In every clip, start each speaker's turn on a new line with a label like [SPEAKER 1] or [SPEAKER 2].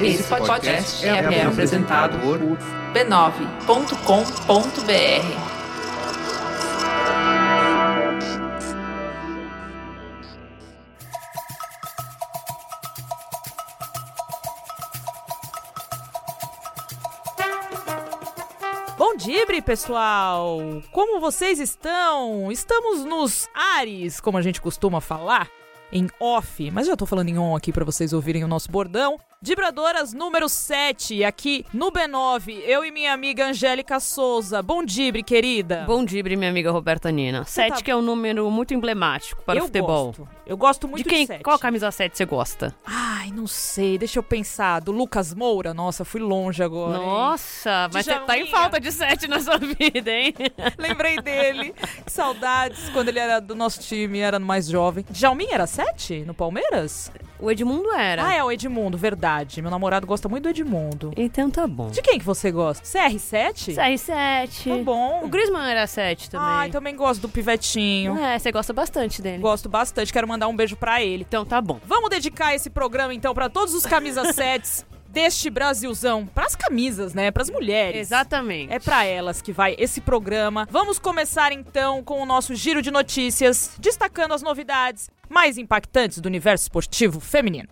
[SPEAKER 1] Esse podcast é, é apresentado por b9.com.br.
[SPEAKER 2] Bom dia, pessoal! Como vocês estão? Estamos nos ares, como a gente costuma falar, em off, mas já tô falando em on aqui para vocês ouvirem o nosso bordão. Vibradoras número 7, aqui no B9, eu e minha amiga Angélica Souza. Bom dibre, querida.
[SPEAKER 3] Bom dibre, minha amiga Roberta Nina. 7 tá... que é um número muito emblemático para
[SPEAKER 2] eu
[SPEAKER 3] o futebol.
[SPEAKER 2] Gosto. Eu gosto muito
[SPEAKER 3] de quem?
[SPEAKER 2] De.
[SPEAKER 3] Qual camisa 7 você gosta?
[SPEAKER 2] Ai, não sei, deixa eu pensar. Do Lucas Moura? Nossa, fui longe agora.
[SPEAKER 3] Nossa, hein? mas você tá em falta de 7 na sua vida, hein?
[SPEAKER 2] Lembrei dele. Que saudades quando ele era do nosso time, era mais jovem. Djalmin era 7 no Palmeiras?
[SPEAKER 3] O Edmundo era.
[SPEAKER 2] Ah, é o Edmundo, verdade. Meu namorado gosta muito do Edmundo.
[SPEAKER 3] Então tá bom.
[SPEAKER 2] De quem que você gosta? CR7?
[SPEAKER 3] CR7.
[SPEAKER 2] Tá bom.
[SPEAKER 3] O Griezmann era 7 também.
[SPEAKER 2] Ai, também gosto do pivetinho.
[SPEAKER 3] É, você gosta bastante dele.
[SPEAKER 2] Gosto bastante, quero mandar um beijo para ele.
[SPEAKER 3] Então tá bom.
[SPEAKER 2] Vamos dedicar esse programa então para todos os camisas 7 deste Brasilzão, pras camisas, né? Pras mulheres.
[SPEAKER 3] Exatamente.
[SPEAKER 2] É para elas que vai esse programa. Vamos começar então com o nosso giro de notícias, destacando as novidades mais impactantes do universo esportivo feminino.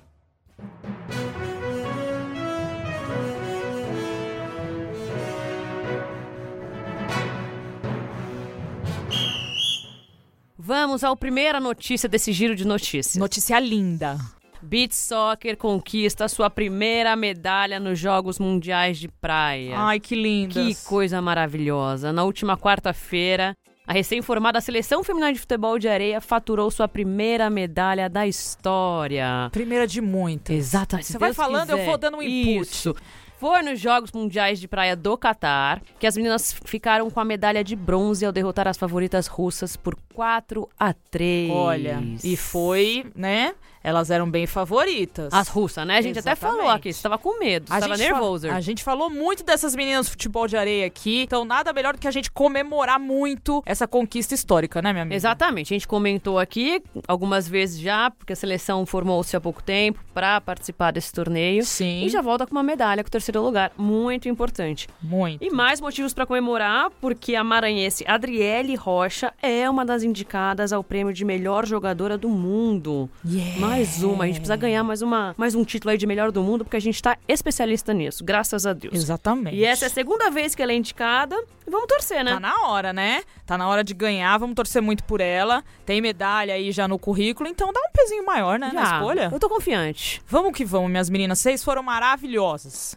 [SPEAKER 3] Vamos à primeira notícia desse giro de notícias.
[SPEAKER 2] Notícia linda.
[SPEAKER 3] Beach Soccer conquista sua primeira medalha nos Jogos Mundiais de Praia.
[SPEAKER 2] Ai, que lindo!
[SPEAKER 3] Que coisa maravilhosa. Na última quarta-feira, a recém-formada Seleção Feminina de Futebol de Areia faturou sua primeira medalha da história.
[SPEAKER 2] Primeira de muitas.
[SPEAKER 3] Exatamente.
[SPEAKER 2] Você vai falando,
[SPEAKER 3] quiser.
[SPEAKER 2] eu vou dando um input.
[SPEAKER 3] Isso. Foi nos Jogos Mundiais de Praia do Catar que as meninas ficaram com a medalha de bronze ao derrotar as favoritas russas por 4 a 3.
[SPEAKER 2] Olha, e foi, né? Elas eram bem favoritas.
[SPEAKER 3] As russas, né? A gente Exatamente. até falou aqui, você estava com medo, você estava nervoso.
[SPEAKER 2] A gente falou muito dessas meninas do futebol de areia aqui, então nada melhor do que a gente comemorar muito essa conquista histórica, né, minha amiga?
[SPEAKER 3] Exatamente, a gente comentou aqui algumas vezes já, porque a seleção formou-se há pouco tempo para participar desse torneio.
[SPEAKER 2] Sim.
[SPEAKER 3] E já volta com uma medalha com o terceiro lugar, muito importante.
[SPEAKER 2] Muito.
[SPEAKER 3] E mais motivos para comemorar, porque a maranhense Adriele Rocha é uma das indicadas ao prêmio de melhor jogadora do mundo.
[SPEAKER 2] Yeah
[SPEAKER 3] mais uma. A gente precisa ganhar mais, uma, mais um título aí de melhor do mundo, porque a gente tá especialista nisso, graças a Deus.
[SPEAKER 2] Exatamente.
[SPEAKER 3] E essa é a segunda vez que ela é indicada. Vamos torcer, né?
[SPEAKER 2] Tá na hora, né? Tá na hora de ganhar, vamos torcer muito por ela. Tem medalha aí já no currículo, então dá um pezinho maior, né,
[SPEAKER 3] já.
[SPEAKER 2] na escolha.
[SPEAKER 3] Eu tô confiante.
[SPEAKER 2] Vamos que vamos, minhas meninas. Vocês foram maravilhosas.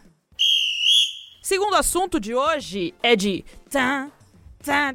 [SPEAKER 2] Segundo assunto de hoje é de Tá,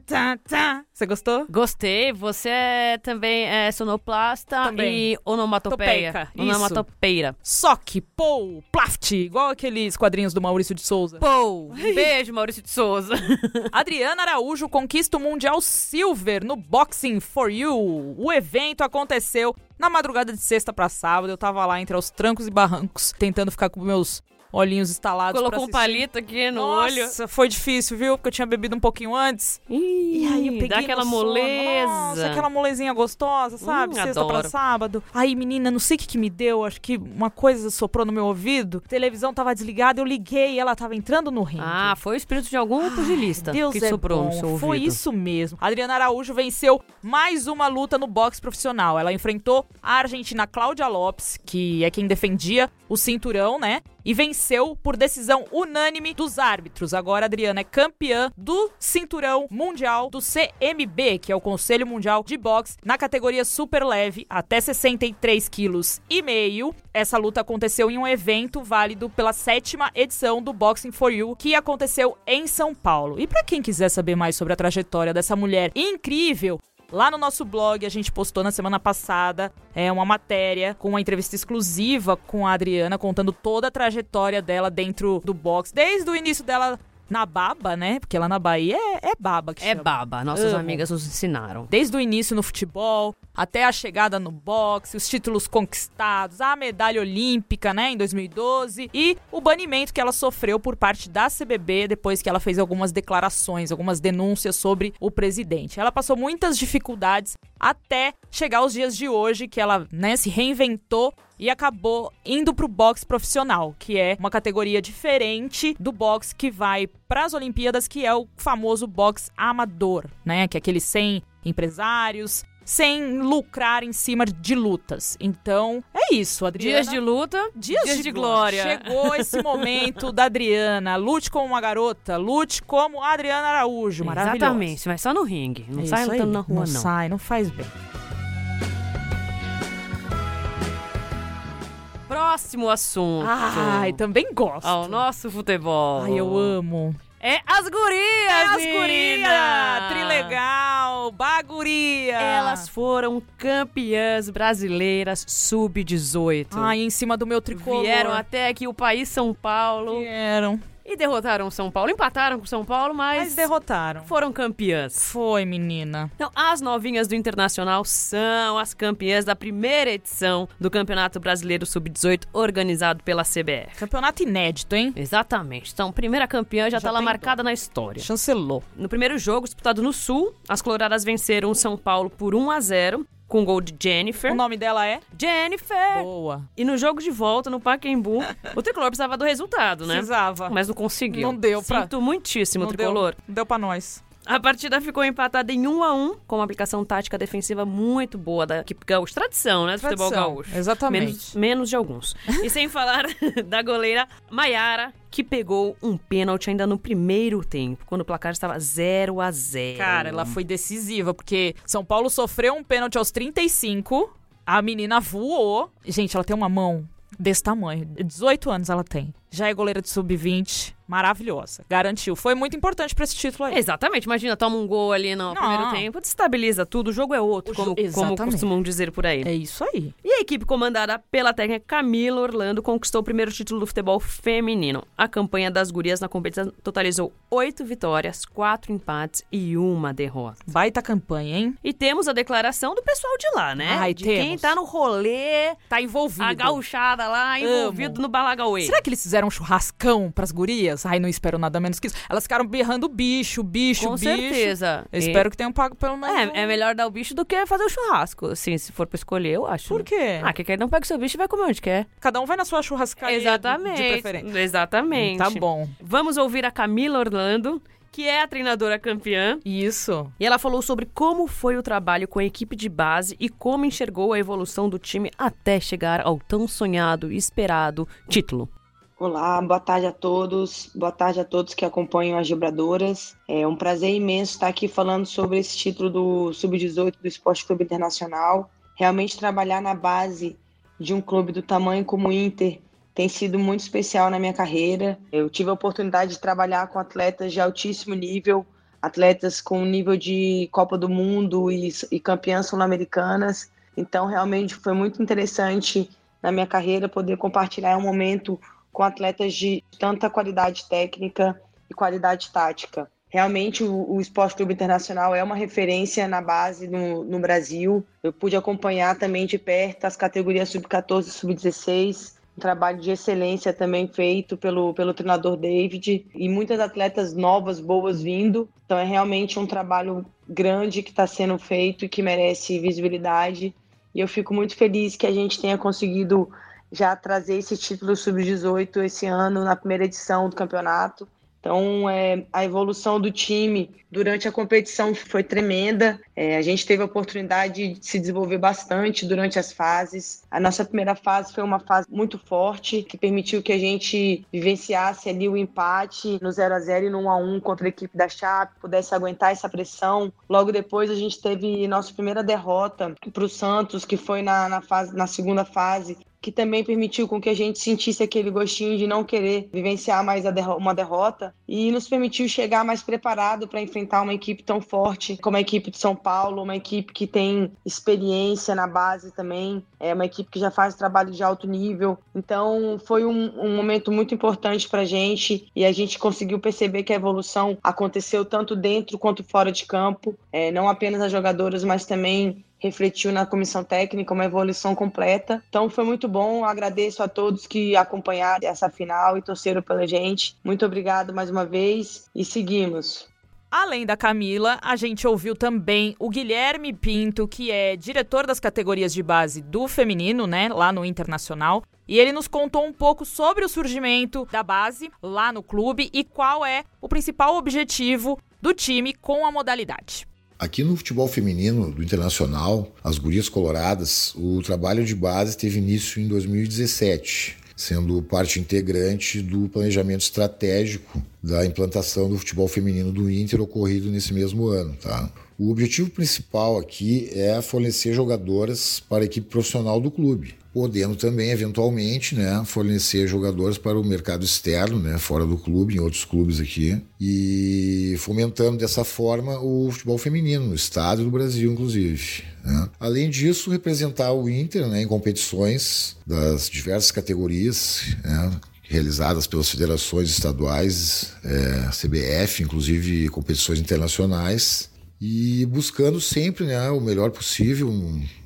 [SPEAKER 2] tá, tá. Você gostou?
[SPEAKER 3] Gostei. Você é, também é sonoplasta
[SPEAKER 2] também.
[SPEAKER 3] e onomatopeia.
[SPEAKER 2] Topeica.
[SPEAKER 3] Onomatopeira.
[SPEAKER 2] Soque, pou, plaft. Igual aqueles quadrinhos do Maurício de Souza.
[SPEAKER 3] Pou. Beijo, Maurício de Souza.
[SPEAKER 2] Adriana Araújo conquista o Mundial Silver no Boxing for You. O evento aconteceu na madrugada de sexta para sábado. Eu tava lá entre os trancos e barrancos, tentando ficar com meus olhinhos estalados.
[SPEAKER 3] Colocou um palito aqui no
[SPEAKER 2] Nossa,
[SPEAKER 3] olho.
[SPEAKER 2] Nossa, foi difícil, viu? Porque eu tinha bebido um pouquinho antes.
[SPEAKER 3] Ih,
[SPEAKER 2] e aí eu peguei
[SPEAKER 3] dá aquela moleza.
[SPEAKER 2] Nossa, aquela molezinha gostosa, sabe?
[SPEAKER 3] Hum,
[SPEAKER 2] Sexta
[SPEAKER 3] adoro.
[SPEAKER 2] pra sábado. Aí, menina, não sei o que, que me deu. Acho que uma coisa soprou no meu ouvido. A televisão tava desligada, eu liguei e ela tava entrando no ringue.
[SPEAKER 3] Ah, foi o espírito de algum pugilista
[SPEAKER 2] Deus
[SPEAKER 3] que
[SPEAKER 2] é
[SPEAKER 3] soprou
[SPEAKER 2] bom.
[SPEAKER 3] no seu ouvido.
[SPEAKER 2] Foi isso mesmo. Adriana Araújo venceu mais uma luta no boxe profissional. Ela enfrentou a argentina Cláudia Lopes, que é quem defendia o cinturão, né? E venceu por decisão unânime dos árbitros. Agora a Adriana é campeã do cinturão mundial do CMB, que é o Conselho Mundial de Boxe, na categoria super leve, até 63 quilos e meio. Essa luta aconteceu em um evento válido pela sétima edição do Boxing for You, que aconteceu em São Paulo. E para quem quiser saber mais sobre a trajetória dessa mulher incrível, Lá no nosso blog, a gente postou na semana passada é, uma matéria com uma entrevista exclusiva com a Adriana, contando toda a trajetória dela dentro do box, desde o início dela na baba, né? Porque lá na Bahia é, é baba que
[SPEAKER 3] É
[SPEAKER 2] chama.
[SPEAKER 3] baba, nossas
[SPEAKER 2] Amo.
[SPEAKER 3] amigas nos ensinaram.
[SPEAKER 2] Desde o início no futebol, até a chegada no boxe, os títulos conquistados, a medalha olímpica, né, em 2012, e o banimento que ela sofreu por parte da CBB depois que ela fez algumas declarações, algumas denúncias sobre o presidente. Ela passou muitas dificuldades até chegar aos dias de hoje, que ela, né, se reinventou e acabou indo pro boxe profissional, que é uma categoria diferente do boxe que vai para as Olimpíadas, que é o famoso boxe amador, né? Que é aquele sem empresários, sem lucrar em cima de lutas. Então, é isso, Adriana.
[SPEAKER 3] Dias de luta,
[SPEAKER 2] Dias,
[SPEAKER 3] dias
[SPEAKER 2] de,
[SPEAKER 3] de
[SPEAKER 2] glória.
[SPEAKER 3] glória.
[SPEAKER 2] Chegou esse momento da Adriana. Lute como uma garota, lute como a Adriana Araújo. Maravilhosa.
[SPEAKER 3] Exatamente, mas só no ringue. Não
[SPEAKER 2] É
[SPEAKER 3] sai
[SPEAKER 2] isso aí.
[SPEAKER 3] lutando na rua, não.
[SPEAKER 2] Não sai, não faz bem.
[SPEAKER 3] Próximo assunto.
[SPEAKER 2] Ai, também gosto.
[SPEAKER 3] Ao nosso futebol.
[SPEAKER 2] Ai, eu amo.
[SPEAKER 3] É as gurias,
[SPEAKER 2] É as gurias! Trilegal, baguria.
[SPEAKER 3] Elas foram campeãs brasileiras sub-18.
[SPEAKER 2] Ai, em cima do meu tricolor.
[SPEAKER 3] Vieram até aqui o país São Paulo
[SPEAKER 2] Vieram.
[SPEAKER 3] E derrotaram São Paulo. Empataram com São Paulo, mas,
[SPEAKER 2] Mas derrotaram.
[SPEAKER 3] foram campeãs.
[SPEAKER 2] Foi, menina.
[SPEAKER 3] Então, as novinhas do Internacional são as campeãs da primeira edição do Campeonato Brasileiro Sub-18 organizado pela CBF.
[SPEAKER 2] Campeonato inédito, hein?
[SPEAKER 3] Exatamente. Então, primeira campeã já,
[SPEAKER 2] Já
[SPEAKER 3] tá lá marcada na história.
[SPEAKER 2] Chancelou.
[SPEAKER 3] No primeiro jogo, disputado no Sul, as coloradas venceram o São Paulo por 1 a 0 com gol de Jennifer.
[SPEAKER 2] O nome dela é?
[SPEAKER 3] Jennifer!
[SPEAKER 2] Boa.
[SPEAKER 3] E no jogo de volta, no Pacaembu, o tricolor precisava do resultado, né?
[SPEAKER 2] Precisava.
[SPEAKER 3] Mas não conseguiu.
[SPEAKER 2] Não deu pra-
[SPEAKER 3] Sinto muitíssimo,
[SPEAKER 2] Não
[SPEAKER 3] tricolor.
[SPEAKER 2] Deu, deu pra nós.
[SPEAKER 3] A partida ficou empatada em 1 a 1 com uma aplicação tática defensiva muito boa da equipe gaúcha. Tradição, né? Do futebol
[SPEAKER 2] Tradição,
[SPEAKER 3] gaúcho.
[SPEAKER 2] exatamente.
[SPEAKER 3] Menos, menos de alguns. e sem falar da goleira Maiara, que pegou um pênalti ainda no primeiro tempo, quando o placar estava 0 a 0
[SPEAKER 2] Cara, ela foi decisiva, porque São Paulo sofreu um pênalti aos 35, a menina voou. Gente, ela tem uma mão desse tamanho. 18 anos ela tem. Já é goleira de sub-20, maravilhosa. Garantiu. Foi muito importante pra esse título aí.
[SPEAKER 3] Exatamente, imagina, toma um gol ali no
[SPEAKER 2] Não.
[SPEAKER 3] primeiro tempo, destabiliza tudo, o jogo é outro, como,
[SPEAKER 2] jo-
[SPEAKER 3] como costumam dizer por aí.
[SPEAKER 2] É isso aí.
[SPEAKER 3] E a equipe comandada pela técnica Camila Orlando conquistou o primeiro título do futebol feminino. A campanha das gurias na competição totalizou oito vitórias, quatro empates e uma derrota.
[SPEAKER 2] Baita campanha, hein?
[SPEAKER 3] E temos a declaração do pessoal de lá, né?
[SPEAKER 2] Ai,
[SPEAKER 3] de quem
[SPEAKER 2] temos.
[SPEAKER 3] tá no rolê,
[SPEAKER 2] Tá envolvido.
[SPEAKER 3] a gauchada lá, envolvido no Balagauê.
[SPEAKER 2] Será que eles fizeram um churrascão pras gurias? Ai, não espero nada menos que isso. Elas ficaram berrando bicho, bicho,
[SPEAKER 3] Com
[SPEAKER 2] bicho.
[SPEAKER 3] certeza.
[SPEAKER 2] Eu
[SPEAKER 3] E-
[SPEAKER 2] espero que tenham pago pelo menos. um-
[SPEAKER 3] É, é melhor dar o bicho do que fazer o churrasco. Assim, se for pra escolher, eu acho.
[SPEAKER 2] Por
[SPEAKER 3] né?
[SPEAKER 2] quê?
[SPEAKER 3] Ah, que quer não pega o seu bicho e vai comer onde quer.
[SPEAKER 2] Cada um vai na sua churrascaria
[SPEAKER 3] Exatamente.
[SPEAKER 2] de preferência.
[SPEAKER 3] Exatamente.
[SPEAKER 2] Tá bom.
[SPEAKER 3] Vamos ouvir a Camila Orlando, que é a treinadora campeã.
[SPEAKER 2] Isso.
[SPEAKER 3] E ela falou sobre como foi o trabalho com a equipe de base e como enxergou a evolução do time até chegar ao tão sonhado e esperado título.
[SPEAKER 4] Olá, boa tarde a todos. Boa tarde a todos que acompanham as Gibradoras. É um prazer imenso estar aqui falando sobre esse título do Sub-18 do Esporte Clube Internacional. Realmente trabalhar na base de um clube do tamanho como o Inter tem sido muito especial na minha carreira. Eu tive a oportunidade de trabalhar com atletas de altíssimo nível, atletas com nível de Copa do Mundo e, e campeãs sul-americanas. Então, realmente foi muito interessante na minha carreira poder compartilhar um momento com atletas de tanta qualidade técnica e qualidade tática. Realmente, o, o Esporte Clube Internacional é uma referência na base no, no Brasil. Eu pude acompanhar também de perto as categorias sub-14 e sub-16, um trabalho de excelência também feito pelo, pelo treinador David, e muitas atletas novas, boas vindo. Então, é realmente um trabalho grande que está sendo feito e que merece visibilidade. E eu fico muito feliz que a gente tenha conseguido já trazer esse título sub-18 esse ano na primeira edição do campeonato. Então, é, a evolução do time durante a competição foi tremenda. É, a gente teve a oportunidade de se desenvolver bastante durante as fases. A nossa primeira fase foi uma fase muito forte, que permitiu que a gente vivenciasse ali o empate no 0 a 0 e no 1 a 1 contra a equipe da Chape, pudesse aguentar essa pressão. Logo depois, a gente teve nossa primeira derrota para o Santos, que foi na, na, fase, na segunda fase, que também permitiu com que a gente sentisse aquele gostinho de não querer vivenciar mais derro uma derrota e nos permitiu chegar mais preparado para enfrentar uma equipe tão forte como a equipe de São Paulo, uma equipe que tem experiência na base também, é uma equipe que já faz trabalho de alto nível. Então foi um, um momento muito importante para a gente e a gente conseguiu perceber que a evolução aconteceu tanto dentro quanto fora de campo, é, não apenas as jogadoras, mas também refletiu na comissão técnica uma evolução completa. Então foi muito bom. Agradeço a todos que acompanharam essa final e torceram pela gente. Muito obrigado mais uma vez e seguimos.
[SPEAKER 2] Além da Camila, a gente ouviu também o Guilherme Pinto, que é diretor das categorias de base do feminino, né, lá no Internacional. E ele nos contou um pouco sobre o surgimento da base lá no clube e qual é o principal objetivo do time com a modalidade.
[SPEAKER 5] Aqui no futebol feminino do Internacional, as Gurias Coloradas, o trabalho de base teve início em 2017 sendo parte integrante do planejamento estratégico da implantação do futebol feminino do Inter ocorrido nesse mesmo ano. Tá? O objetivo principal aqui é fornecer jogadoras para a equipe profissional do clube, podendo também, eventualmente, né, fornecer jogadores para o mercado externo, né, fora do clube, em outros clubes aqui, e fomentando dessa forma o futebol feminino no estado no Brasil, inclusive. Né. Além disso, representar o Inter né, em competições das diversas categorias, né, realizadas pelas federações estaduais, é, CBF, inclusive competições internacionais, e buscando sempre né, o melhor possível,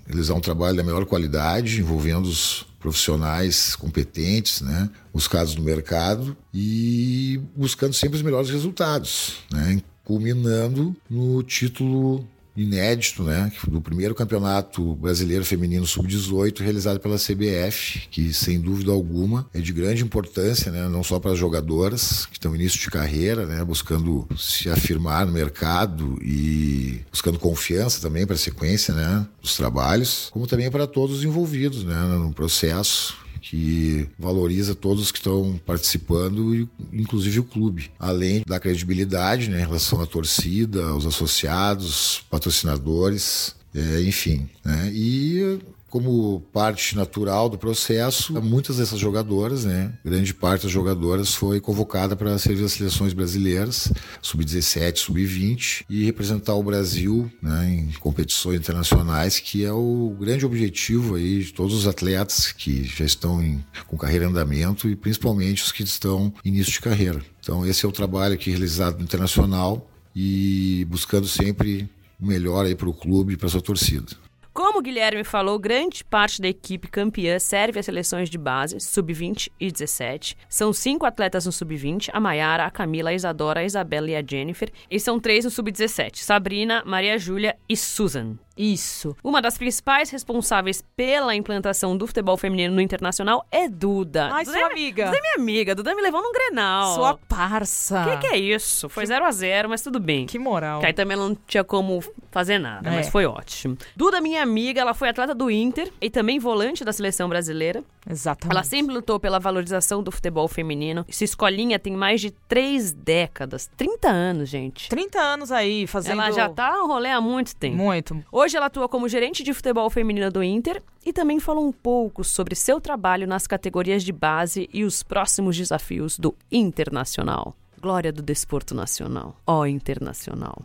[SPEAKER 5] realizar um trabalho da melhor qualidade, envolvendo os profissionais competentes, né, buscados no mercado e buscando sempre os melhores resultados, né, culminando no título inédito, né, do primeiro campeonato brasileiro feminino sub-18 realizado pela CBF, que sem dúvida alguma é de grande importância, né, não só para as jogadoras que estão no início de carreira, né, buscando se afirmar no mercado e buscando confiança também para a sequência, né, dos trabalhos, como também para todos os envolvidos, né, no processo que valoriza todos que estão participando, inclusive o clube, além da credibilidade né, em relação à torcida, aos associados, patrocinadores, é, enfim. Né, e como parte natural do processo, muitas dessas jogadoras, né, grande parte das jogadoras foi convocada para servir as seleções brasileiras, sub-17, sub-20 e representar o Brasil, né, em competições internacionais, que é o grande objetivo aí de todos os atletas que já estão em, com carreira em andamento e principalmente os que estão em início de carreira. Então esse é o trabalho aqui realizado no internacional e buscando sempre o melhor aí para o clube e para sua torcida.
[SPEAKER 3] Como o Guilherme falou, grande parte da equipe campeã serve às seleções de base, sub-20 e 17. São cinco atletas no sub-20, a Maiara, a Camila, a Isadora, a Isabela e a Jennifer. E são três no sub-17, Sabrina, Maria Júlia e Susan.
[SPEAKER 2] Isso.
[SPEAKER 3] Uma das principais responsáveis pela implantação do futebol feminino no internacional é Duda.
[SPEAKER 2] Ai,
[SPEAKER 3] Duda
[SPEAKER 2] sua
[SPEAKER 3] é,
[SPEAKER 2] amiga.
[SPEAKER 3] Duda é minha amiga. Duda me levou num Grenal.
[SPEAKER 2] Sua parça.
[SPEAKER 3] Que que é isso? Foi 0 a 0 mas tudo bem.
[SPEAKER 2] Que moral.
[SPEAKER 3] Que aí também ela não tinha como fazer nada,
[SPEAKER 2] É.
[SPEAKER 3] mas foi ótimo. Duda, minha amiga, ela foi atleta do Inter e também volante da seleção brasileira.
[SPEAKER 2] Exatamente.
[SPEAKER 3] Ela sempre lutou pela valorização do futebol feminino. Essa escolinha tem mais de três décadas. 30 anos, gente.
[SPEAKER 2] 30 anos aí, fazendo...
[SPEAKER 3] Ela já tá no rolê há muito tempo.
[SPEAKER 2] Muito.
[SPEAKER 3] Hoje ela atua como gerente de futebol feminino do Inter e também falou um pouco sobre seu trabalho nas categorias de base e os próximos desafios do Internacional. Glória do desporto nacional. Ó Internacional.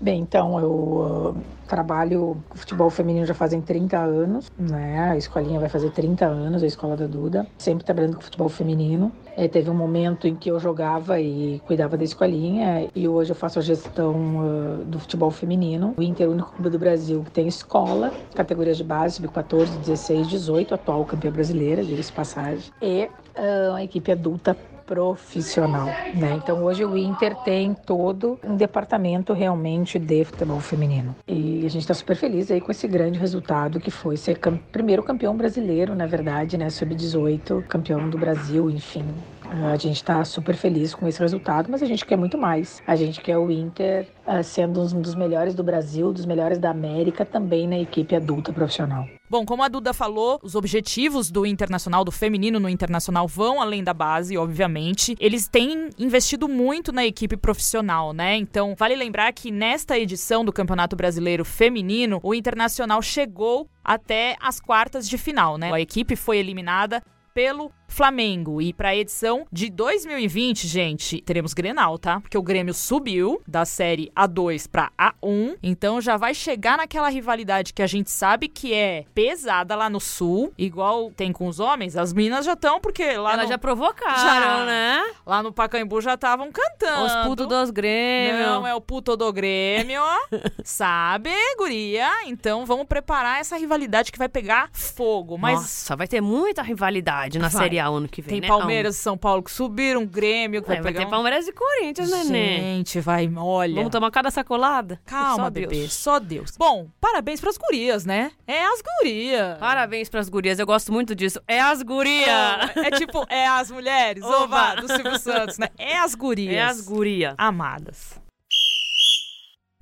[SPEAKER 6] Bem, então eu uh, trabalho com futebol feminino já fazem 30 anos, né? A escolinha vai fazer 30 anos, a escola da Duda, sempre trabalhando com futebol feminino. É, teve um momento em que eu jogava e cuidava da escolinha e hoje eu faço a gestão uh, do futebol feminino. O Inter é o único clube do Brasil que tem escola, categorias de base, sub-14, 16, 18, atual campeã brasileira, diga-se passagem, e uh, a equipe adulta profissional, né? Então hoje o Inter tem todo um departamento realmente de futebol feminino. E a gente está super feliz aí com esse grande resultado que foi ser cam primeiro campeão brasileiro, na verdade, né? Sub-18, campeão do Brasil, enfim. A gente está super feliz com esse resultado, mas a gente quer muito mais. A gente quer o Inter uh, sendo um dos melhores do Brasil, dos melhores da América, também na equipe adulta profissional.
[SPEAKER 2] Bom, como a Duda falou, os objetivos do Internacional, do feminino no Internacional, vão além da base, obviamente. Eles têm investido muito na equipe profissional, né? Então, vale lembrar que nesta edição do Campeonato Brasileiro Feminino, o Internacional chegou até as quartas de final, né? A equipe foi eliminada pelo Flamengo. E para a edição de 2020, gente, teremos Grenal, tá? Porque o Grêmio subiu da série A2 para A1, então já vai chegar naquela rivalidade que a gente sabe que é pesada lá no sul, igual tem com os homens. As minas já estão porque lá
[SPEAKER 3] Elas
[SPEAKER 2] no,
[SPEAKER 3] já provocaram,
[SPEAKER 2] Já.
[SPEAKER 3] né?
[SPEAKER 2] lá no Pacaembu já estavam cantando.
[SPEAKER 3] Os putos dos Grêmio.
[SPEAKER 2] Não, é o puto do Grêmio, sabe, guria? Então vamos preparar essa rivalidade que vai pegar fogo. Mas
[SPEAKER 3] Nossa, vai ter muita rivalidade na
[SPEAKER 2] Vai.
[SPEAKER 3] Série o ano que vem,
[SPEAKER 2] Tem
[SPEAKER 3] né?
[SPEAKER 2] Palmeiras e São Paulo que subiram, Grêmio que vai,
[SPEAKER 3] vai
[SPEAKER 2] pegar
[SPEAKER 3] ter
[SPEAKER 2] um...
[SPEAKER 3] Palmeiras e Corinthians, neném.
[SPEAKER 2] Gente, vai, olha...
[SPEAKER 3] Vamos tomar cada sacolada?
[SPEAKER 2] Calma,
[SPEAKER 3] Só
[SPEAKER 2] bebê,
[SPEAKER 3] Deus.
[SPEAKER 2] só Deus. Bom, parabéns pras gurias, né? É as gurias.
[SPEAKER 3] Parabéns pras gurias, eu gosto muito disso. É as gurias!
[SPEAKER 2] Oh, é tipo, é as mulheres, ova, do Silvio Santos, né? É as gurias.
[SPEAKER 3] É as gurias.
[SPEAKER 2] Amadas.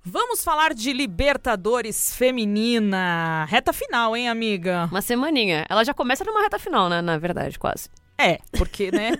[SPEAKER 2] Vamos falar de Libertadores Feminina. Reta final, hein, amiga?
[SPEAKER 3] Uma semaninha. Ela já começa numa reta final, né? Na verdade, quase.
[SPEAKER 2] É, porque, né?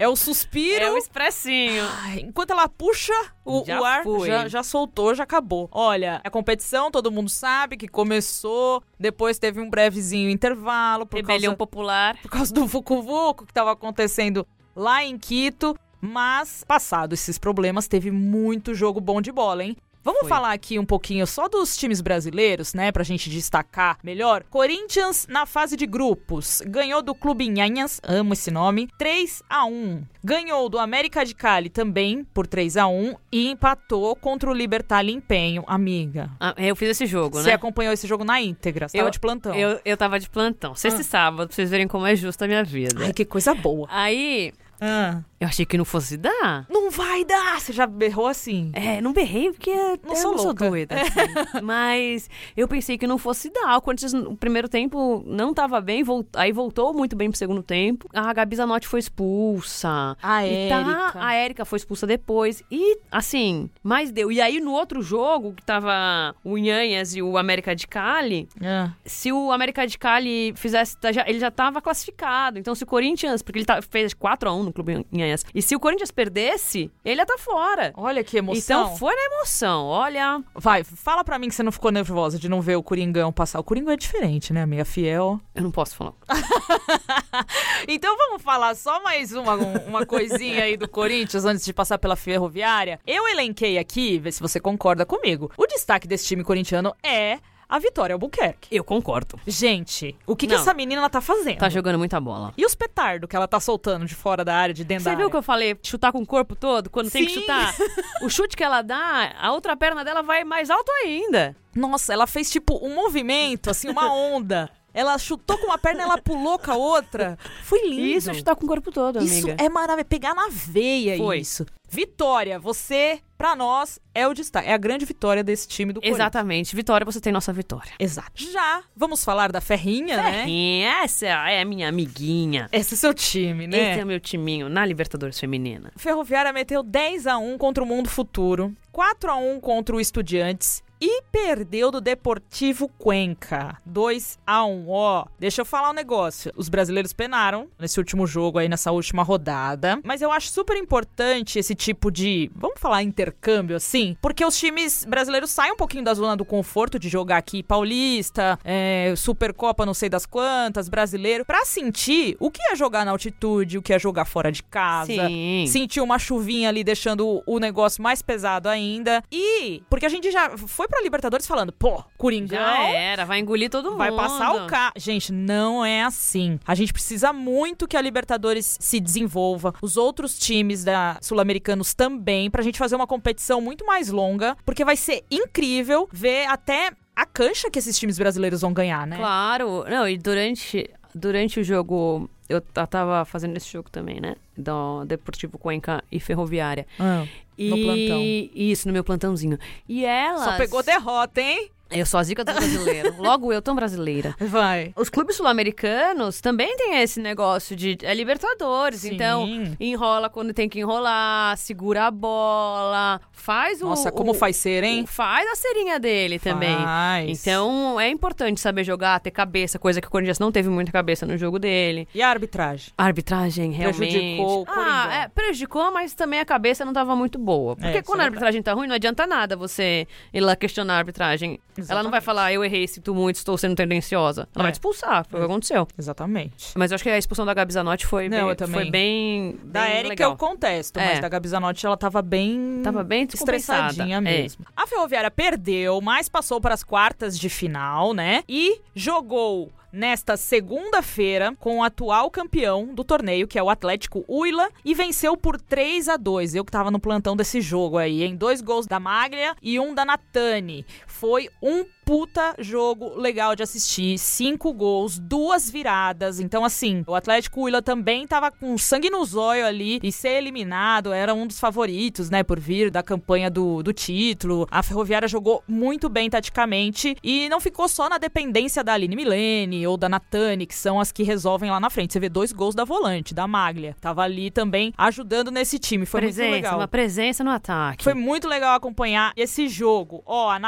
[SPEAKER 2] É o suspiro.
[SPEAKER 3] É o expressinho.
[SPEAKER 2] Enquanto ela puxa o,
[SPEAKER 3] Já
[SPEAKER 2] o ar, já, já soltou, já acabou. Olha, a competição, todo mundo sabe que começou, depois teve um brevezinho intervalo por
[SPEAKER 3] Rebelião
[SPEAKER 2] causa,
[SPEAKER 3] popular.
[SPEAKER 2] por causa do Vucu Vucu que estava acontecendo lá em Quito. Mas, passado esses problemas, teve muito jogo bom de bola, hein? Vamos
[SPEAKER 3] Foi.
[SPEAKER 2] falar aqui um pouquinho só dos times brasileiros, né? Pra gente destacar melhor. Corinthians na fase de grupos. Ganhou do Clube Nhanhas, amo esse nome, 3 a 1 Ganhou do América de Cali também por 3 a 1 e empatou contra o Libertar Empenho, amiga.
[SPEAKER 3] Ah, eu fiz esse jogo,
[SPEAKER 2] Você
[SPEAKER 3] né?
[SPEAKER 2] acompanhou esse jogo na íntegra, você tava
[SPEAKER 3] Eu-
[SPEAKER 2] de plantão.
[SPEAKER 3] Eu, eu tava de plantão. Sexta e sábado, pra vocês verem como é justa a minha vida.
[SPEAKER 2] Ai, que coisa boa.
[SPEAKER 3] Aí,
[SPEAKER 2] Ah.
[SPEAKER 3] eu achei que não fosse dar.
[SPEAKER 2] Não vai dar! Você já berrou assim?
[SPEAKER 3] É, não berrei porque eu
[SPEAKER 2] sou
[SPEAKER 3] não sou doida. assim. Mas eu pensei que não fosse dar. O Corinthians, no primeiro tempo, não tava bem, aí voltou muito bem pro segundo tempo. A Gabi Zanotti foi expulsa.
[SPEAKER 2] A
[SPEAKER 3] E tá, a Érica foi expulsa depois. E, assim, mas deu. E aí, no outro jogo, que tava o Nhanhas e o América de Cali,
[SPEAKER 2] Ah.
[SPEAKER 3] se o América de Cali fizesse. tá, Ele já tava classificado. Então, se o Corinthians. Porque ele tá- fez 4x1 no Clube Nhanhas. E se o Corinthians perdesse, ele ia tá fora.
[SPEAKER 2] Olha que emoção.
[SPEAKER 3] Então foi na emoção, olha.
[SPEAKER 2] Vai, fala pra mim que você não ficou nervosa de não ver o Coringão passar. O Coringão é diferente, né, amiga? Fiel.
[SPEAKER 3] Eu não posso falar.
[SPEAKER 2] então vamos falar só mais uma, um- uma coisinha aí do Corinthians antes de passar pela Ferroviária. Eu elenquei aqui, vê se você concorda comigo. O destaque desse time corintiano é a Vitória Albuquerque.
[SPEAKER 3] Eu concordo.
[SPEAKER 2] Gente, o que, que
[SPEAKER 3] Não.
[SPEAKER 2] essa menina tá fazendo?
[SPEAKER 3] Tá jogando muita bola.
[SPEAKER 2] E os petardos que ela tá soltando de fora da área, de dentro
[SPEAKER 3] Você
[SPEAKER 2] da
[SPEAKER 3] viu
[SPEAKER 2] área?
[SPEAKER 3] que eu falei chutar com o corpo todo? Quando tem que
[SPEAKER 2] Sim.
[SPEAKER 3] chutar? O chute que ela dá, a outra perna dela vai mais alto ainda.
[SPEAKER 2] Nossa, ela fez tipo um movimento, assim, uma onda. Ela chutou com uma perna, ela pulou com a outra. Foi lindo.
[SPEAKER 3] Isso é chutar com o corpo todo,
[SPEAKER 2] Isso
[SPEAKER 3] amiga.
[SPEAKER 2] é maravilhoso. Pegar na veia
[SPEAKER 3] Foi.
[SPEAKER 2] isso. Vitória, você, pra nós, é o destaque. É a grande vitória desse time do Corinthians.
[SPEAKER 3] Exatamente. Vitória, você tem nossa vitória.
[SPEAKER 2] Exato. Já vamos falar da Ferrinha, né?
[SPEAKER 3] Ferrinha, essa é a minha amiguinha.
[SPEAKER 2] Esse é seu time, né?
[SPEAKER 3] Esse é o meu timinho na Libertadores Feminina.
[SPEAKER 2] Ferroviária meteu 10 a 1 contra o Mundo Futuro, 4 a 1 contra o Estudiantes e perdeu do Deportivo Cuenca. 2 a 1 Ó, deixa eu falar um negócio. Os brasileiros penaram nesse último jogo aí, nessa última rodada. Mas eu acho super importante esse tipo de, vamos falar intercâmbio assim, porque os times brasileiros saem um pouquinho da zona do conforto de jogar aqui Paulista, é, Supercopa não sei das quantas, brasileiro, pra sentir o que é jogar na altitude, o que é jogar fora de casa.
[SPEAKER 3] Sim.
[SPEAKER 2] Sentiu uma chuvinha ali, deixando o- o negócio mais pesado ainda. E, porque a gente já foi pra Libertadores falando, pô, Coringão
[SPEAKER 3] Já era, vai engolir todo mundo.
[SPEAKER 2] vai passar o carro. Gente, não é assim. A gente precisa muito que a Libertadores se desenvolva, os outros times da sul-americanos também, pra gente fazer uma competição muito mais longa, porque vai ser incrível ver até a cancha que esses times brasileiros vão ganhar, né?
[SPEAKER 3] Claro. Não, e durante, durante o jogo, eu ta- tava fazendo esse jogo também, né? Do Deportivo Cuenca e Ferroviária.
[SPEAKER 2] Ah,
[SPEAKER 3] E...
[SPEAKER 2] No plantão.
[SPEAKER 3] Isso, no meu plantãozinho. E elas...
[SPEAKER 2] Só pegou derrota, hein?
[SPEAKER 3] Eu sou a zica do brasileiro. Logo eu, tão brasileira.
[SPEAKER 2] Vai.
[SPEAKER 3] Os clubes sul-americanos também têm esse negócio de é Libertadores,
[SPEAKER 2] Sim.
[SPEAKER 3] então enrola quando tem que enrolar, segura a bola, faz o
[SPEAKER 2] Nossa, como
[SPEAKER 3] o-
[SPEAKER 2] faz ser, hein?
[SPEAKER 3] o- faz a serinha dele também.
[SPEAKER 2] Faz.
[SPEAKER 3] Então é importante saber jogar, ter cabeça, coisa que o Corinthians não teve muita cabeça no jogo dele.
[SPEAKER 2] E a arbitragem?
[SPEAKER 3] A arbitragem realmente.
[SPEAKER 2] Prejudicou o
[SPEAKER 3] Ah, é, prejudicou, mas também a cabeça não estava muito boa. Porque
[SPEAKER 2] É,
[SPEAKER 3] quando a arbitragem tá ruim, não adianta nada você ir lá questionar a arbitragem. Ela não vai
[SPEAKER 2] Exatamente.
[SPEAKER 3] falar, eu errei, sinto muito, estou sendo tendenciosa. Ela
[SPEAKER 2] É.
[SPEAKER 3] vai te expulsar, foi o que aconteceu.
[SPEAKER 2] Exatamente.
[SPEAKER 3] Mas eu acho que a expulsão da Gabi Zanotti foi,
[SPEAKER 2] Não,
[SPEAKER 3] bem,
[SPEAKER 2] eu também.
[SPEAKER 3] foi bem,
[SPEAKER 2] Da Erika eu contesto,
[SPEAKER 3] É.
[SPEAKER 2] mas da Gabi Zanotti ela tava bem.
[SPEAKER 3] Tava bem
[SPEAKER 2] estressadinha
[SPEAKER 3] É.
[SPEAKER 2] mesmo. A Ferroviária perdeu, mas passou para as quartas de final, né? E jogou nesta segunda-feira com o atual campeão do torneio, que é o Atlético Uila, e venceu por 3 a 2 Eu que tava no plantão desse jogo aí, em dois gols da Maglia e um da Natani. Foi um puta jogo legal de assistir. Cinco gols, duas viradas. Então, assim, o Atlético Willa também tava com sangue no zóio ali e ser eliminado era um dos favoritos, né, por vir da campanha do, do título. A Ferroviária jogou muito bem taticamente e não ficou só na dependência da Aline Milene ou da Natani, que são as que resolvem lá na frente. Você vê dois gols da volante, da Maglia. Tava ali também ajudando nesse time. Foi
[SPEAKER 3] presença,
[SPEAKER 2] muito legal.
[SPEAKER 3] uma presença no ataque.
[SPEAKER 2] Foi muito legal acompanhar esse jogo. Ó, a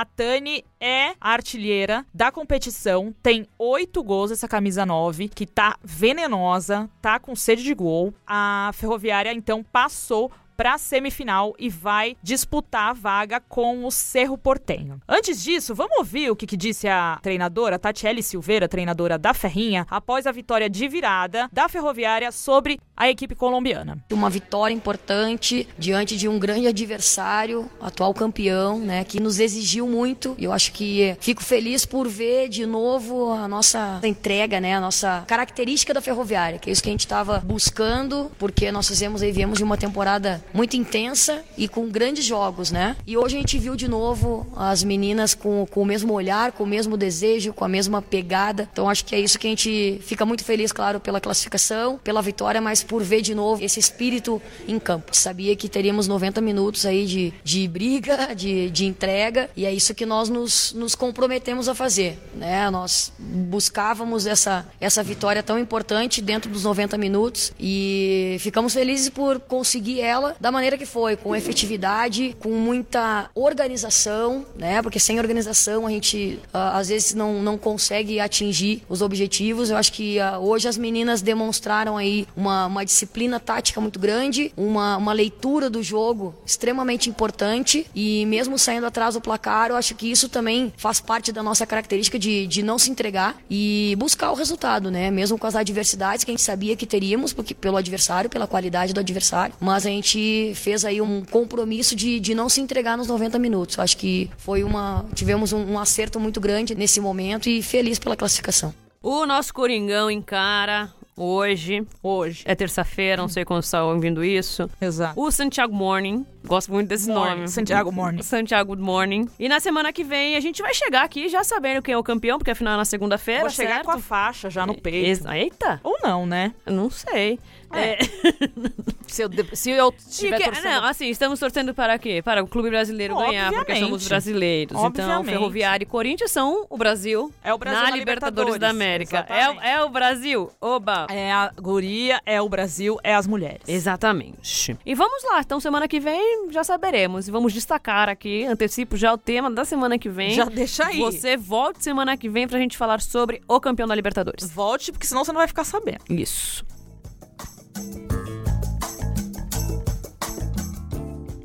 [SPEAKER 2] É a artilheira da competição, tem oito gols essa camisa 9, que tá venenosa, tá com sede de gol. A Ferroviária então passou para a semifinal e vai disputar a vaga com o Cerro Portenho. Antes disso, vamos ouvir o que, que disse a treinadora Tatiele Silveira, treinadora da Ferrinha, após a vitória de virada da Ferroviária sobre a equipe colombiana.
[SPEAKER 7] Uma vitória importante diante de um grande adversário, atual campeão, né, que nos exigiu muito. Eu acho que fico feliz por ver de novo a nossa entrega, né, a nossa característica da Ferroviária, que é isso que a gente estava buscando, porque nós fizemos aí viemos de uma temporada muito intensa e com grandes jogos, né? E hoje a gente viu de novo as meninas com, com o mesmo olhar, com o mesmo desejo, com a mesma pegada. Então acho que é isso que a gente fica muito feliz, claro, pela classificação, pela vitória, mas por ver de novo esse espírito em campo. Sabia que teríamos 90 minutos aí de, de briga, de, de entrega, e é isso que nós nos, nos comprometemos a fazer, né? Nós buscávamos essa, essa vitória tão importante dentro dos 90 minutos e ficamos felizes por conseguir ela da maneira que foi, com efetividade, com muita organização, né? Porque sem organização a gente uh, às vezes não, não consegue atingir os objetivos. Eu acho que uh, hoje as meninas demonstraram aí uma, uma disciplina tática muito grande, uma, uma leitura do jogo extremamente importante e mesmo saindo atrás do placar, eu acho que isso também faz parte da nossa característica de, de não se entregar e buscar o resultado, né? Mesmo com as adversidades que a gente sabia que teríamos, porque pelo adversário, pela qualidade do adversário, mas a gente fez aí um compromisso de, de não se entregar nos 90 minutos. Acho que foi uma. Tivemos um, um acerto muito grande nesse momento e feliz pela classificação.
[SPEAKER 3] O nosso Coringão encara hoje.
[SPEAKER 2] Hoje.
[SPEAKER 3] É terça-feira, não sei quando está ouvindo isso.
[SPEAKER 2] Exato.
[SPEAKER 3] O Santiago Morning. Gosto muito desse
[SPEAKER 2] Morning,
[SPEAKER 3] nome.
[SPEAKER 2] Santiago Morning.
[SPEAKER 3] Santiago Morning. E na semana que vem a gente vai chegar aqui já sabendo quem é o campeão, porque afinal é na segunda-feira.
[SPEAKER 2] Vou chegar
[SPEAKER 3] certo?
[SPEAKER 2] com a faixa já no peito.
[SPEAKER 3] Ex- Eita!
[SPEAKER 2] Ou não, né?
[SPEAKER 3] Não sei.
[SPEAKER 2] É.
[SPEAKER 3] É.
[SPEAKER 2] Se eu, se eu estiver
[SPEAKER 3] que-
[SPEAKER 2] torcendo...
[SPEAKER 3] não, assim, estamos torcendo para quê? Para o clube brasileiro ganhar, porque
[SPEAKER 2] Obviamente.
[SPEAKER 3] somos brasileiros. Então,
[SPEAKER 2] Obviamente.
[SPEAKER 3] Ferroviário e Corinthians são o Brasil.
[SPEAKER 2] É o Brasil
[SPEAKER 3] na,
[SPEAKER 2] na
[SPEAKER 3] Libertadores,
[SPEAKER 2] Libertadores,
[SPEAKER 3] da América. É, é o Brasil. Oba!
[SPEAKER 2] É a guria, é o Brasil, é as mulheres.
[SPEAKER 3] Exatamente. E vamos lá, então semana que vem já saberemos. E vamos destacar aqui, antecipo já o tema da semana que vem.
[SPEAKER 2] Já deixa aí.
[SPEAKER 3] Você volte semana que vem pra gente falar sobre o campeão da Libertadores.
[SPEAKER 2] Volte, porque senão você não vai ficar sabendo.
[SPEAKER 3] Isso.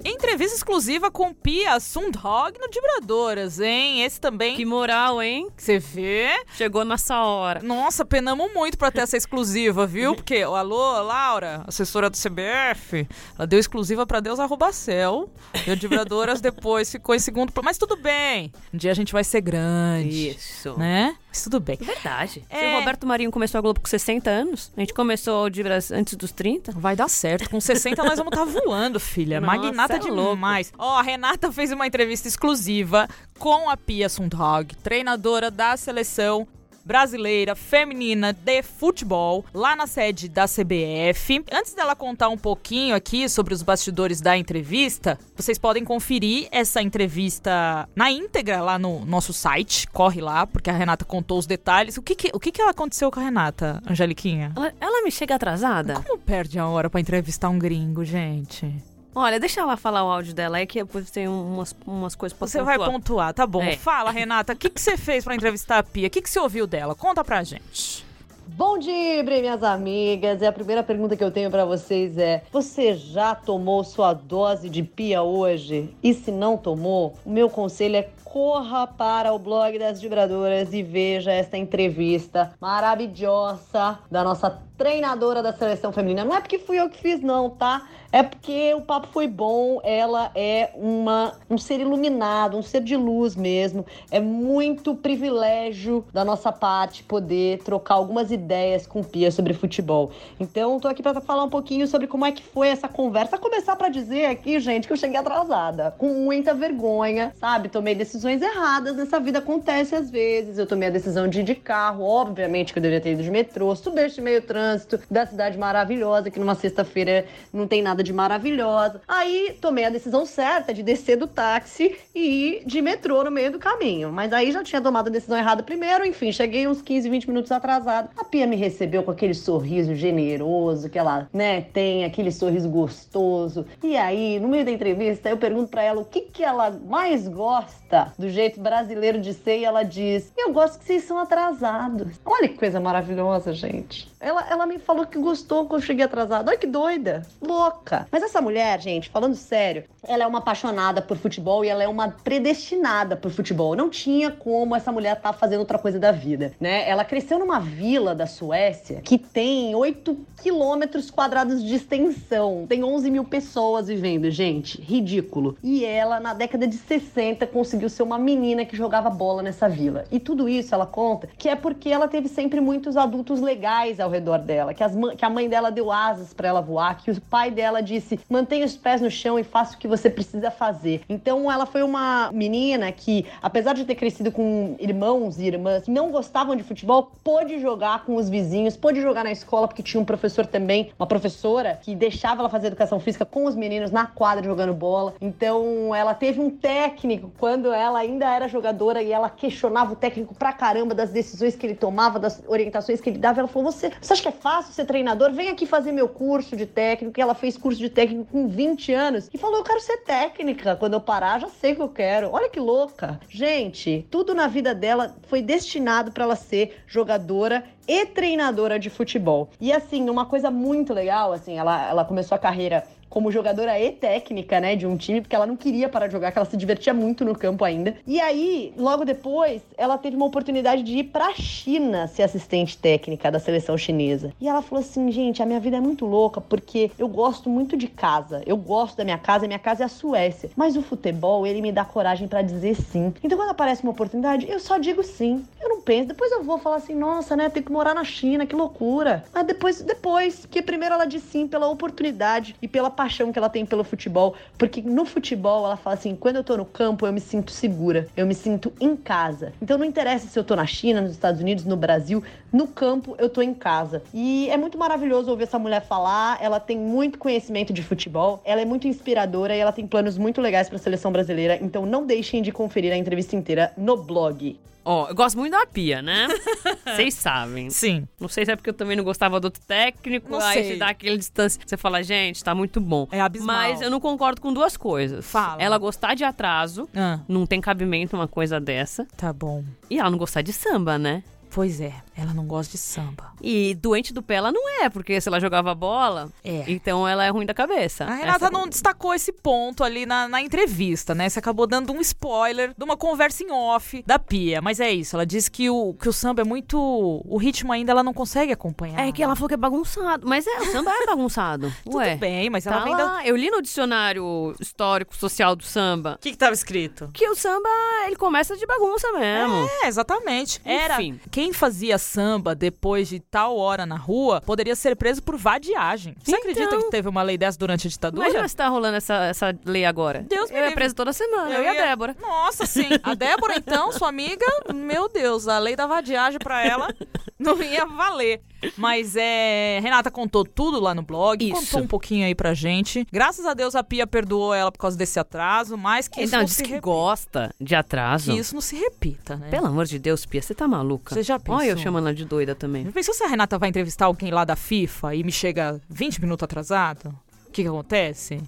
[SPEAKER 2] Entrevista exclusiva com Pia Sundhog no Vibradoras, hein? Esse também
[SPEAKER 3] Que moral, hein?
[SPEAKER 2] você vê.
[SPEAKER 3] Chegou nessa hora.
[SPEAKER 2] Nossa, penamos muito pra ter essa exclusiva, viu? Porque, o alô, Laura, assessora do CBF, ela deu exclusiva pra Deus Arrobacel. E o Vibradoras depois ficou em segundo. Mas tudo bem. Um dia a gente vai ser grande.
[SPEAKER 3] Isso.
[SPEAKER 2] Né? Mas tudo bem.
[SPEAKER 3] Verdade. Se
[SPEAKER 2] É.
[SPEAKER 3] o Roberto Marinho começou a Globo com 60 anos, a gente começou Dibras antes dos 30.
[SPEAKER 2] Vai dar certo. Com 60 nós vamos estar voando, filha.
[SPEAKER 3] Nossa,
[SPEAKER 2] Magnata
[SPEAKER 3] é louco.
[SPEAKER 2] demais. Ó, a Renata fez uma entrevista exclusiva com a Pia Sundhog, treinadora da seleção brasileira feminina de futebol, lá na sede da CBF. Antes dela contar um pouquinho aqui sobre os bastidores da entrevista, vocês podem conferir essa entrevista na íntegra lá no nosso site. Corre lá, porque a Renata contou os detalhes. O que que, o que, que aconteceu com a Renata, Angeliquinha?
[SPEAKER 3] Ela, ela me chega atrasada?
[SPEAKER 2] Como perde a hora pra entrevistar um gringo, gente?
[SPEAKER 3] Olha, deixa ela falar o áudio dela aí, que depois tem umas, umas coisas pra
[SPEAKER 2] Você vai
[SPEAKER 3] pontuar.
[SPEAKER 2] pontuar, tá bom.
[SPEAKER 3] É.
[SPEAKER 2] Fala, Renata, o que, que você fez pra entrevistar a Pia? O que, que você ouviu dela? Conta pra gente.
[SPEAKER 8] Bom dia, minhas amigas. E a primeira pergunta que eu tenho pra vocês é: você já tomou sua dose de pia hoje? E se não tomou, o meu conselho é corra para o blog das vibradoras e veja esta entrevista maravilhosa da nossa treinadora da seleção feminina. Não é porque fui eu que fiz, não, tá? É porque o papo foi bom, ela é uma, um ser iluminado, um ser de luz mesmo. É muito privilégio da nossa parte poder trocar algumas ideias com Pia sobre futebol. Então, tô aqui para falar um pouquinho sobre como é que foi essa conversa. Começar para dizer aqui, gente, que eu cheguei atrasada, com muita vergonha, sabe? Tomei decisões erradas nessa vida, acontece às vezes. Eu tomei a decisão de ir de carro, obviamente que eu deveria ter ido de metrô, subestimei o trânsito da cidade maravilhosa, que numa sexta-feira não tem nada de maravilhosa. Aí tomei a decisão certa de descer do táxi e ir de metrô no meio do caminho. Mas aí já tinha tomado a decisão errada primeiro, enfim, cheguei uns 15, 20 minutos atrasado. A Pia me recebeu com aquele sorriso generoso que ela, né, tem, aquele sorriso gostoso. E aí, no meio da entrevista, eu pergunto para ela o que que ela mais gosta do jeito brasileiro de ser e ela diz: "Eu gosto que vocês são atrasados". Olha que coisa maravilhosa, gente. Ela, ela me falou que gostou quando eu cheguei atrasada. Olha que doida, louca. Mas essa mulher, gente, falando sério, ela é uma apaixonada por futebol e ela é uma predestinada por futebol. Não tinha como essa mulher estar tá fazendo outra coisa da vida, né? Ela cresceu numa vila da Suécia que tem 8 quilômetros quadrados de extensão. Tem 11 mil pessoas vivendo, gente. Ridículo. E ela, na década de 60, conseguiu ser uma menina que jogava bola nessa vila. E tudo isso ela conta que é porque ela teve sempre muitos adultos legais ao redor dela, que, as, que a mãe dela deu asas para ela voar, que o pai dela disse: mantenha os pés no chão e faça o que você precisa fazer. Então ela foi uma menina que, apesar de ter crescido com irmãos e irmãs que não gostavam de futebol, pôde jogar com os vizinhos, pôde jogar na escola porque tinha um professor também, uma professora que deixava ela fazer educação física com os meninos na quadra jogando bola. Então ela teve um técnico quando ela ainda era jogadora e ela questionava o técnico pra caramba das decisões que ele tomava, das orientações que ele dava. Ela falou: "Você, você acha que é fácil ser treinador? Vem aqui fazer meu curso de técnico". Ela fez curso de técnico com 20 anos e falou: "Eu quero ser técnica. Quando eu parar, já sei o que eu quero". Olha que louca. Gente, tudo na vida dela foi destinado para ela ser jogadora e treinadora de futebol. E assim, uma coisa muito legal, assim, ela, ela começou a carreira como jogadora e técnica, né, de um time, porque ela não queria parar de jogar, que ela se divertia muito no campo ainda. E aí, logo depois, ela teve uma oportunidade de ir pra China ser assistente técnica da seleção chinesa. E ela falou assim: gente, a minha vida é muito louca, porque eu gosto muito de casa. Eu gosto da minha casa, minha casa é a Suécia. Mas o futebol, ele me dá coragem para dizer sim. Então, quando aparece uma oportunidade, eu só digo sim. Eu não penso. Depois eu vou falar assim: nossa, né, tem que morar na China, que loucura. Mas depois, depois, que primeiro ela diz sim pela oportunidade e pela paixão que ela tem pelo futebol, porque no futebol ela fala assim: quando eu tô no campo, eu me sinto segura, eu me sinto em casa. Então não interessa se eu tô na China, nos Estados Unidos, no Brasil, no campo eu tô em casa. E é muito maravilhoso ouvir essa mulher falar, ela tem muito conhecimento de futebol, ela é muito inspiradora e ela tem planos muito legais para a seleção brasileira, então não deixem de conferir a entrevista inteira no blog.
[SPEAKER 3] Ó, eu gosto muito da Pia, né? Vocês sabem.
[SPEAKER 2] Sim.
[SPEAKER 3] Não sei se é porque eu também não gostava do outro técnico,
[SPEAKER 2] Não
[SPEAKER 3] aí
[SPEAKER 2] sei.
[SPEAKER 3] você dá aquele distância. Você fala, gente, tá muito bom.
[SPEAKER 2] É abismal.
[SPEAKER 3] Mas eu não concordo com duas coisas.
[SPEAKER 2] Fala.
[SPEAKER 3] Ela gostar de atraso,
[SPEAKER 2] Ah,
[SPEAKER 3] não tem cabimento uma coisa dessa.
[SPEAKER 2] tá bom.
[SPEAKER 3] E ela não gostar de samba, né?
[SPEAKER 2] Pois é, ela não gosta de samba.
[SPEAKER 3] E doente do pé ela não é, porque se ela jogava bola,
[SPEAKER 2] É.
[SPEAKER 3] então ela é ruim da cabeça.
[SPEAKER 2] A Renata
[SPEAKER 3] Essa-
[SPEAKER 2] não destacou esse ponto ali na, na entrevista, né? Você acabou dando um spoiler de uma conversa em off da Pia. Mas é isso, ela disse que o, que o samba é muito. O ritmo ainda ela não consegue acompanhar.
[SPEAKER 3] É que ela falou que é bagunçado. Mas é, o samba é bagunçado.
[SPEAKER 2] Tudo
[SPEAKER 3] Ué.
[SPEAKER 2] bem, mas ela
[SPEAKER 3] Tá
[SPEAKER 2] vem da.
[SPEAKER 3] Eu li no dicionário histórico social do samba
[SPEAKER 2] O que, que tava escrito?
[SPEAKER 3] que o samba ele começa de bagunça mesmo.
[SPEAKER 2] É, exatamente. Era
[SPEAKER 3] Enfim.
[SPEAKER 2] quem fazia samba depois de tal hora na rua poderia ser preso por vadiagem. Você
[SPEAKER 3] Então.
[SPEAKER 2] acredita que teve uma lei dessa durante a ditadura?
[SPEAKER 3] Imagina se tá rolando essa, essa lei agora.
[SPEAKER 2] Deus me
[SPEAKER 3] eu ia
[SPEAKER 2] livre.
[SPEAKER 3] preso toda semana, eu, e a
[SPEAKER 2] ia-
[SPEAKER 3] Débora.
[SPEAKER 2] Nossa, sim. A Débora, então, sua amiga, meu Deus, a lei da vadiagem pra ela não ia valer. Mas é. Renata contou tudo lá no blog,
[SPEAKER 3] Isso.
[SPEAKER 2] contou um pouquinho aí pra gente. Graças a Deus a Pia perdoou ela por causa desse atraso, mas que isso não
[SPEAKER 3] diz
[SPEAKER 2] se
[SPEAKER 3] que
[SPEAKER 2] repita.
[SPEAKER 3] gosta de atraso.
[SPEAKER 2] Que isso não se repita, né?
[SPEAKER 3] Pelo amor de Deus, Pia, você tá maluca?
[SPEAKER 2] Você já pensou?
[SPEAKER 3] Olha eu chamando ela de doida também.
[SPEAKER 2] Já pensou se a Renata vai entrevistar alguém lá da FIFA e me chega 20 minutos atrasado? O que que acontece?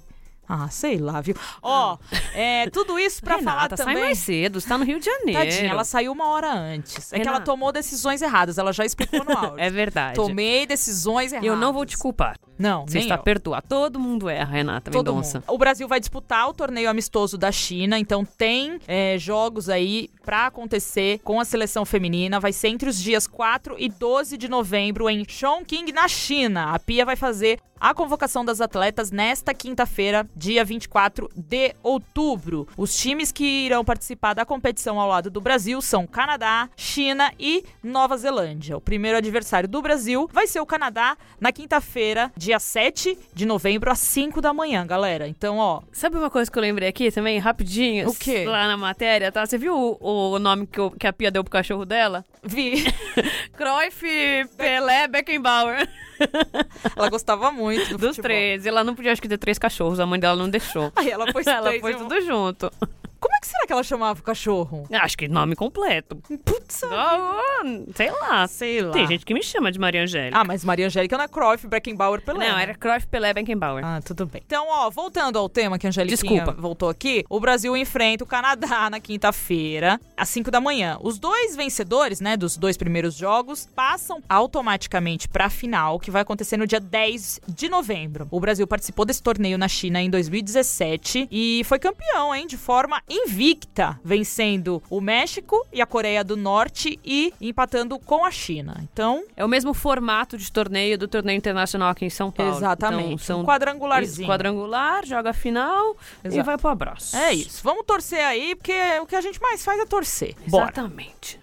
[SPEAKER 2] Ah, sei lá, viu? Ó, é, tudo isso pra falar
[SPEAKER 3] Renata,
[SPEAKER 2] também...
[SPEAKER 3] sai mais cedo, você tá no Rio de Janeiro.
[SPEAKER 2] Tadinha, ela saiu uma hora antes. É que ela
[SPEAKER 3] Renata.
[SPEAKER 2] tomou decisões erradas, ela já explicou no áudio.
[SPEAKER 3] É verdade.
[SPEAKER 2] Tomei decisões erradas.
[SPEAKER 3] Eu não vou te culpar.
[SPEAKER 2] Não,
[SPEAKER 3] Você está
[SPEAKER 2] eu.
[SPEAKER 3] perdoado. Todo mundo erra, Renata
[SPEAKER 2] Todo
[SPEAKER 3] Mendonça.
[SPEAKER 2] mundo. O Brasil vai disputar o torneio amistoso da China, então tem é, jogos aí pra acontecer com a seleção feminina. Vai ser entre os dias 4 e 12 de novembro em Chongqing, na China. A Pia vai fazer a convocação das atletas nesta quinta-feira, dia 24 de outubro. Os times que irão participar da competição ao lado do Brasil são Canadá, China e Nova Zelândia. O primeiro adversário do Brasil vai ser o Canadá na quinta-feira, dia 7 de novembro, às 5 da manhã, galera. Então, ó.
[SPEAKER 3] Sabe uma coisa que eu lembrei aqui também, rapidinho?
[SPEAKER 2] O quê?
[SPEAKER 3] Lá na matéria, tá? Você viu o, o nome que, eu- que a Pia deu pro cachorro dela?
[SPEAKER 2] Vi.
[SPEAKER 3] Cruyff, Pelé, Beckenbauer.
[SPEAKER 2] Ela gostava muito do
[SPEAKER 3] Dos
[SPEAKER 2] futebol.
[SPEAKER 3] três. Ela não podia, acho que, ter três cachorros. A mãe dela não deixou.
[SPEAKER 2] Aí ela pôs
[SPEAKER 3] ela
[SPEAKER 2] um.
[SPEAKER 3] tudo junto.
[SPEAKER 2] Como é que será que ela chamava o cachorro?
[SPEAKER 3] Acho que nome completo.
[SPEAKER 2] Putz,
[SPEAKER 3] Ah, sei lá.
[SPEAKER 2] sei lá.
[SPEAKER 3] Tem gente que me chama de Maria Angélica.
[SPEAKER 2] Ah, mas Maria Angélica não é Cruyff, Beckenbauer, Pelé.
[SPEAKER 3] não,
[SPEAKER 2] né?
[SPEAKER 3] era Cruyff, Pelé, Beckenbauer.
[SPEAKER 2] Ah, tudo bem. Então, ó, voltando ao tema que a
[SPEAKER 3] Desculpa.
[SPEAKER 2] voltou aqui, o Brasil enfrenta o Canadá na quinta-feira, às 5 da manhã. Os dois vencedores, né, dos dois primeiros jogos, passam automaticamente pra final, que vai acontecer no dia 10 de novembro. O Brasil participou desse torneio na China em 2017 e foi campeão, hein, de forma invicta, vencendo o México e a Coreia do Norte e empatando com a China. Então,
[SPEAKER 3] É o mesmo formato de torneio do torneio internacional aqui em São Paulo.
[SPEAKER 2] exatamente,
[SPEAKER 3] Então, são
[SPEAKER 2] um quadrangularzinho.
[SPEAKER 3] Isso, quadrangular, joga a final e
[SPEAKER 2] Exato.
[SPEAKER 3] vai pro abraço.
[SPEAKER 2] É isso. Vamos torcer aí, porque o que a gente mais faz é torcer. Bora.
[SPEAKER 3] Exatamente.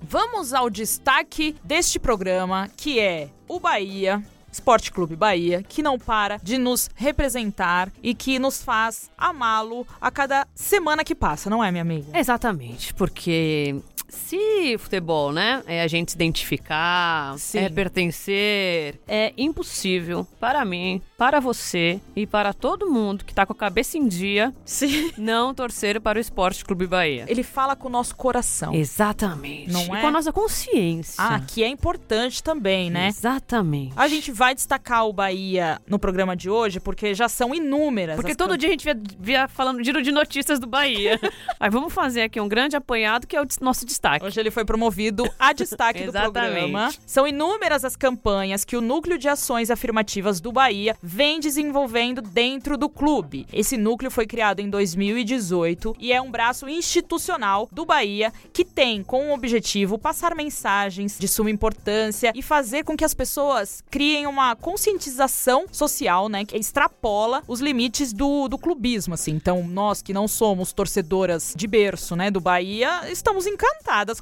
[SPEAKER 2] Vamos ao destaque deste programa, que é o Bahia. Esporte Clube Bahia, que não para de nos representar e que nos faz amá-lo a cada semana que passa, não é, minha amiga?
[SPEAKER 3] Exatamente, porque se futebol, né, é a gente se identificar,
[SPEAKER 2] Sim.
[SPEAKER 3] é pertencer, é impossível para mim, para você e para todo mundo que tá com a cabeça em dia
[SPEAKER 2] Sim.
[SPEAKER 3] não torcer para o Esporte Clube Bahia.
[SPEAKER 2] Ele fala com o nosso coração.
[SPEAKER 3] Exatamente.
[SPEAKER 2] Não
[SPEAKER 3] e
[SPEAKER 2] é?
[SPEAKER 3] com a nossa consciência.
[SPEAKER 2] Ah, que é importante também, né?
[SPEAKER 3] Exatamente.
[SPEAKER 2] A gente vai destacar o Bahia no programa de hoje porque já são inúmeras.
[SPEAKER 3] Porque todo dia a gente via, via falando giro de notícias do Bahia. Aí vamos fazer aqui um grande apanhado que é o nosso destaque.
[SPEAKER 2] Hoje ele foi promovido a destaque do programa. São inúmeras as campanhas que o Núcleo de Ações Afirmativas do Bahia vem desenvolvendo dentro do clube. Esse núcleo foi criado em 2018 e é um braço institucional do Bahia que tem como objetivo passar mensagens de suma importância e fazer com que as pessoas criem uma conscientização social, né, que extrapola os limites do, do clubismo, assim. Então, nós que não somos torcedoras de berço, né, do Bahia, estamos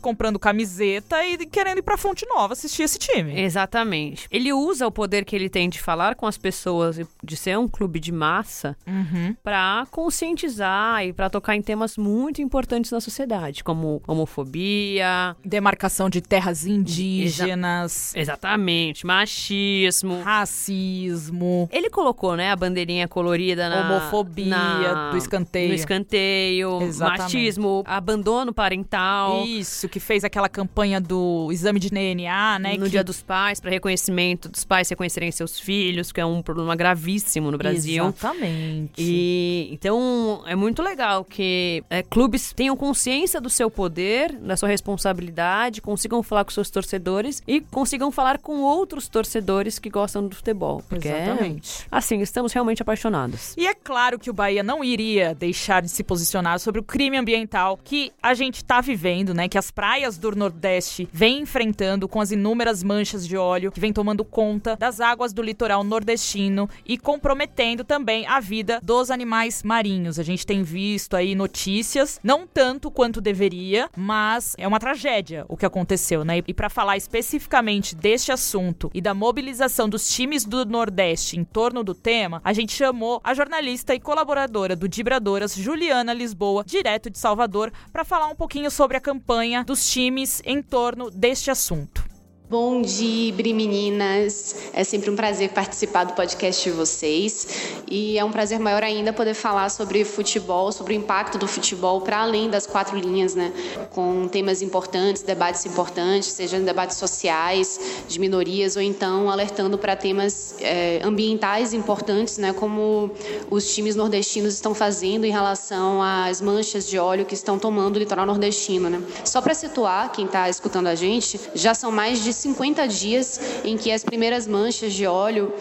[SPEAKER 2] comprando camiseta e querendo ir pra Fonte Nova assistir esse time.
[SPEAKER 3] Exatamente. Ele usa o poder que ele tem de falar com as pessoas e de ser um clube de massa
[SPEAKER 2] Uhum.
[SPEAKER 3] pra conscientizar e pra tocar em temas muito importantes na sociedade, como homofobia,
[SPEAKER 2] Demarcação de terras indígenas,
[SPEAKER 3] exatamente, machismo.
[SPEAKER 2] racismo,
[SPEAKER 3] Ele colocou, né, a bandeirinha colorida na
[SPEAKER 2] homofobia
[SPEAKER 3] na-
[SPEAKER 2] do escanteio.
[SPEAKER 3] no escanteio,
[SPEAKER 2] Exatamente.
[SPEAKER 3] machismo, abandono parental.
[SPEAKER 2] Isso, que fez aquela campanha do exame de DNA, né?
[SPEAKER 3] no
[SPEAKER 2] que-
[SPEAKER 3] Dia dos Pais, para reconhecimento dos pais reconhecerem seus filhos, que é um problema gravíssimo no Brasil.
[SPEAKER 2] Exatamente.
[SPEAKER 3] E então é muito legal que é, clubes tenham consciência do seu poder, da sua responsabilidade, consigam falar com seus torcedores e consigam falar com outros torcedores que gostam do futebol. Porque é-
[SPEAKER 2] Exatamente.
[SPEAKER 3] assim, estamos realmente apaixonados.
[SPEAKER 2] E é claro que o Bahia não iria deixar de se posicionar sobre o crime ambiental que a gente tá vivendo, né? Que as praias do Nordeste vêm enfrentando com as inúmeras manchas de óleo que vem tomando conta das águas do litoral nordestino e comprometendo também a vida dos animais marinhos. A gente tem visto aí notícias, não tanto quanto deveria, mas é uma tragédia o que aconteceu, né? E para falar especificamente deste assunto e da mobilização dos times do Nordeste em torno do tema, a gente chamou a jornalista e colaboradora do Dibradoras, Juliana Lisboa, direto de Salvador, para falar um pouquinho sobre a campanha dos times em torno deste assunto.
[SPEAKER 9] Bom dia, meninas. É sempre um prazer participar do podcast de vocês e é um prazer maior ainda poder falar sobre futebol, sobre o impacto do futebol para além das quatro linhas, né? Com temas importantes, debates importantes, sejam debates sociais, de minorias ou então alertando para temas eh, ambientais importantes, né? Como os times nordestinos estão fazendo em relação às manchas de óleo que estão tomando o litoral nordestino, né? Só para situar quem está escutando a gente, já são mais de 50 dias em que as primeiras manchas de óleo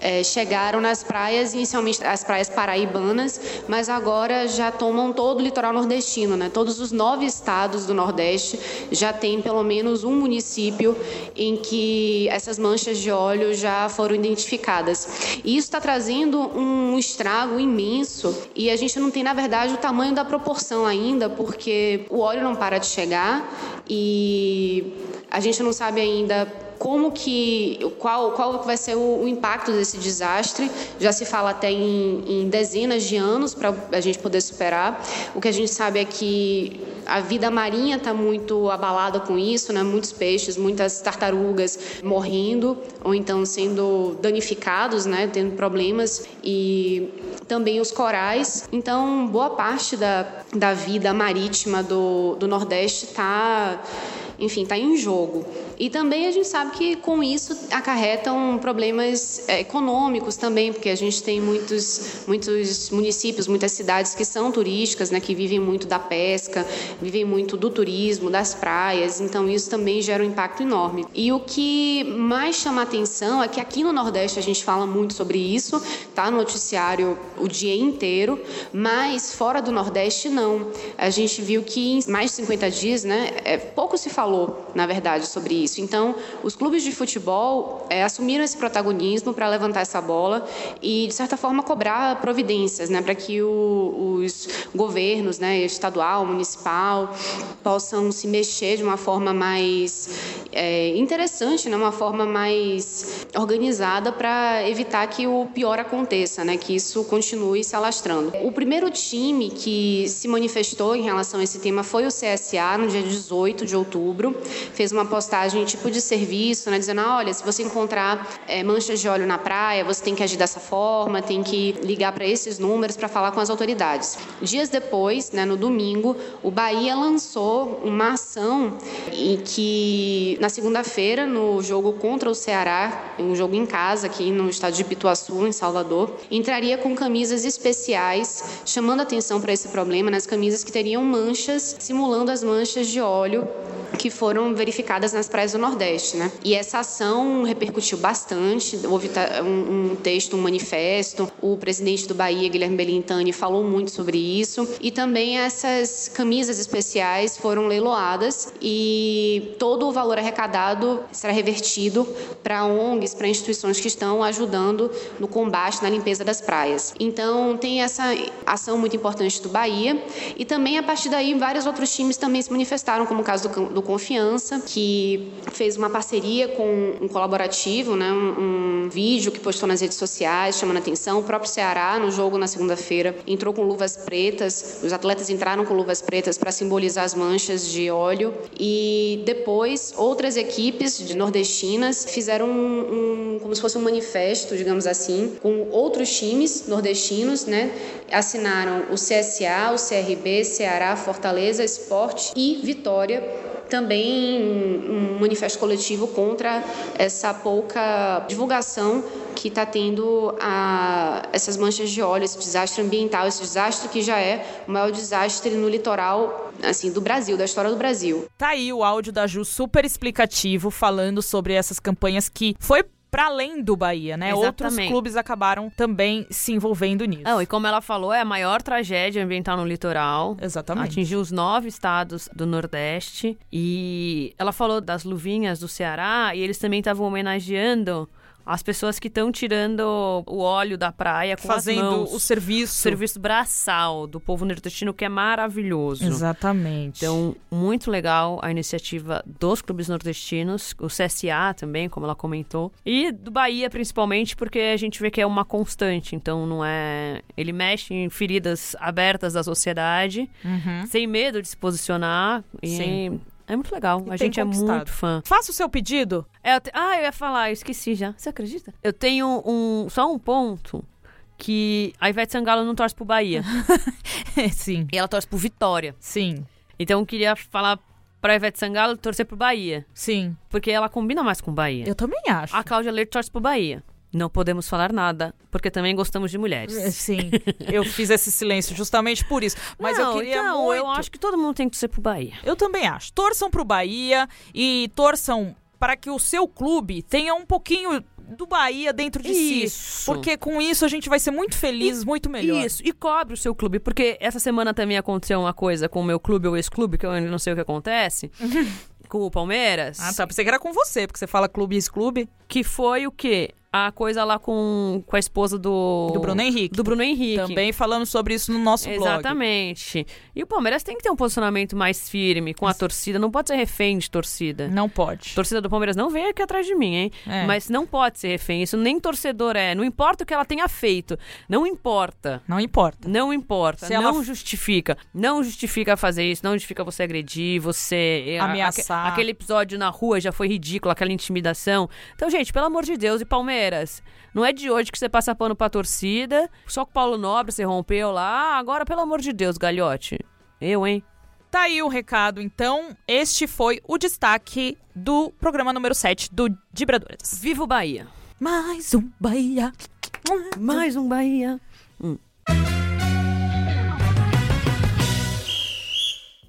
[SPEAKER 9] é, chegaram nas praias, inicialmente as praias paraibanas, mas agora já tomam todo o litoral nordestino. Né? Todos os nove estados do Nordeste já tem pelo menos um município em que essas manchas de óleo já foram identificadas. E isso está trazendo um estrago imenso e a gente não tem, na verdade, o tamanho da proporção ainda, porque o óleo não para de chegar e a gente não sabe ainda como que qual qual vai ser o, o, impacto desse desastre. Já se fala até em, em dezenas de anos para a gente poder superar. O que a gente sabe é que a vida marinha está muito abalada com isso né? Muitos peixes muitas tartarugas morrendo ou então sendo danificados né? Tendo problemas. E também os corais. Então boa parte da, da vida marítima do, do nordeste está enfim, está em jogo. E também a gente sabe que com isso acarretam problemas é, econômicos também, porque a gente tem muitos, muitos municípios, muitas cidades que são turísticas, né, que vivem muito da pesca, vivem muito do turismo, das praias, então isso também gera um impacto enorme. E o que mais chama atenção é que aqui no Nordeste a gente fala muito sobre isso, tá no noticiário o dia inteiro, mas fora do Nordeste não. A gente viu que em mais de 50 dias, né, é, pouco se falou, na verdade, sobre isso isso. Então, os clubes de futebol é, assumiram esse protagonismo para levantar essa bola e, de certa forma, cobrar providências né, para que o, os governos, né, estadual, municipal, possam se mexer de uma forma mais é, interessante, né, uma forma mais organizada para evitar que o pior aconteça, né, que isso continue se alastrando. O primeiro time que se manifestou em relação a esse tema foi o CSA, no dia 18 de outubro, fez uma postagem tipo de serviço, né, dizendo, ah, olha, se você encontrar é, manchas de óleo na praia, você tem que agir dessa forma, tem que ligar para esses números para falar com as autoridades. Dias depois, né, no domingo, o Bahia lançou uma ação em que, na segunda-feira, no jogo contra o Ceará, um jogo em casa aqui no estado de Pituaçu, em Salvador, entraria com camisas especiais, chamando atenção para esse problema, nas camisas que teriam manchas, simulando as manchas de óleo que foram verificadas nas praias do Nordeste, né? E essa ação repercutiu bastante, houve um, texto, um manifesto, o presidente do Bahia, Guilherme Belintani, falou muito sobre isso, e também essas camisas especiais foram leiloadas e todo o valor arrecadado será revertido para ONGs, para instituições que estão ajudando no combate, na limpeza das praias. Então, tem essa ação muito importante do Bahia e também a partir daí vários outros times também se manifestaram, como o caso do Confiança, que fez uma parceria com um colaborativo, né, um, um vídeo que postou nas redes sociais chamando atenção. O próprio Ceará, no jogo na segunda-feira, entrou com luvas pretas, os atletas entraram com luvas pretas para simbolizar as manchas de óleo. E depois, outras equipes de nordestinas fizeram um, um como se fosse um manifesto, digamos assim, com outros times nordestinos, né? Assinaram o CSA, o CRB, Ceará, Fortaleza, Esporte e Vitória também um manifesto coletivo contra essa pouca divulgação que está tendo a, essas manchas de óleo, esse desastre ambiental, esse desastre que já é o maior desastre no litoral assim do Brasil, da história do Brasil.
[SPEAKER 2] Tá aí o áudio da Ju super explicativo falando sobre essas campanhas que foi para além do Bahia, né? Exatamente. Outros clubes acabaram também se envolvendo nisso.
[SPEAKER 3] Não, e como ela falou, é a maior tragédia ambiental no litoral.
[SPEAKER 2] Exatamente.
[SPEAKER 3] Atingiu os nove estados do Nordeste. E ela falou das luvinhas do Ceará e eles também estavam homenageando as pessoas que estão tirando o óleo da praia com
[SPEAKER 2] Fazendo
[SPEAKER 3] as mãos.
[SPEAKER 2] o serviço.
[SPEAKER 3] O serviço braçal do povo nordestino, que é maravilhoso.
[SPEAKER 2] Exatamente.
[SPEAKER 3] Então, muito legal a iniciativa dos clubes nordestinos, o CSA também, como ela comentou. E do Bahia, principalmente, porque a gente vê que é uma constante. Então, não é... Ele mexe em feridas abertas da sociedade,
[SPEAKER 2] uhum.
[SPEAKER 3] sem medo de se posicionar.
[SPEAKER 2] Sim.
[SPEAKER 3] É muito legal.
[SPEAKER 2] E
[SPEAKER 3] a gente é muito fã.
[SPEAKER 2] Faça o seu pedido.
[SPEAKER 3] É, eu te... Ah, eu ia falar, eu esqueci já. Você acredita? Eu tenho um só um ponto que a Ivete Sangalo não torce pro Bahia.
[SPEAKER 2] Sim.
[SPEAKER 3] E ela torce pro Vitória.
[SPEAKER 2] Sim.
[SPEAKER 3] Então eu queria falar pra Ivete Sangalo torcer pro Bahia.
[SPEAKER 2] Sim.
[SPEAKER 3] Porque ela combina mais com o Bahia.
[SPEAKER 2] Eu também acho.
[SPEAKER 3] A Cláudia Leite torce pro Bahia. Não podemos falar nada, porque também gostamos de mulheres.
[SPEAKER 2] Sim, eu fiz esse silêncio justamente por isso. Mas
[SPEAKER 3] não,
[SPEAKER 2] eu queria
[SPEAKER 3] então,
[SPEAKER 2] muito...
[SPEAKER 3] eu acho que todo mundo tem que torcer pro Bahia.
[SPEAKER 2] Eu também acho. Torçam pro Bahia e torçam para que o seu clube tenha um pouquinho do Bahia dentro de si.
[SPEAKER 3] Isso.
[SPEAKER 2] Porque com isso a gente vai ser muito feliz, muito melhor.
[SPEAKER 3] Isso, e cobre o seu clube, porque essa semana também aconteceu uma coisa com o meu clube ou ex-clube, que eu ainda não sei o que acontece, com o Palmeiras.
[SPEAKER 2] Ah, tá. Pensei que era com você, porque você fala clube e ex-clube.
[SPEAKER 3] Que foi o quê? A coisa lá com, com a esposa do...
[SPEAKER 2] Do Bruno Henrique.
[SPEAKER 3] Do Bruno Henrique.
[SPEAKER 2] Também falamos sobre isso no nosso blog.
[SPEAKER 3] Exatamente. E o Palmeiras tem que ter um posicionamento mais firme com a torcida, não pode ser refém de torcida.
[SPEAKER 2] Não pode.
[SPEAKER 3] Torcida do Palmeiras não vem aqui atrás de mim, hein?
[SPEAKER 2] É.
[SPEAKER 3] Mas não pode ser refém. Isso nem torcedor é. Não importa o que ela tenha feito. Não importa.
[SPEAKER 2] Não importa.
[SPEAKER 3] Não importa.
[SPEAKER 2] Se ela
[SPEAKER 3] não
[SPEAKER 2] f-
[SPEAKER 3] justifica. Não justifica fazer isso. Não justifica você agredir, você. a-
[SPEAKER 2] Ameaçar.
[SPEAKER 3] aque- aquele episódio na rua já foi ridículo, aquela intimidação. Então, gente, pelo amor de Deus, e Palmeiras? Não é de hoje que você passa pano pra torcida. Só com o Paulo Nobre você rompeu lá. Agora, pelo amor de Deus, galhote. Eu, hein?
[SPEAKER 2] Tá aí o recado, então. Este foi o destaque do programa número 7 do Dibradoras.
[SPEAKER 3] Viva o Bahia!
[SPEAKER 2] Mais um Bahia.
[SPEAKER 3] Mais um Bahia.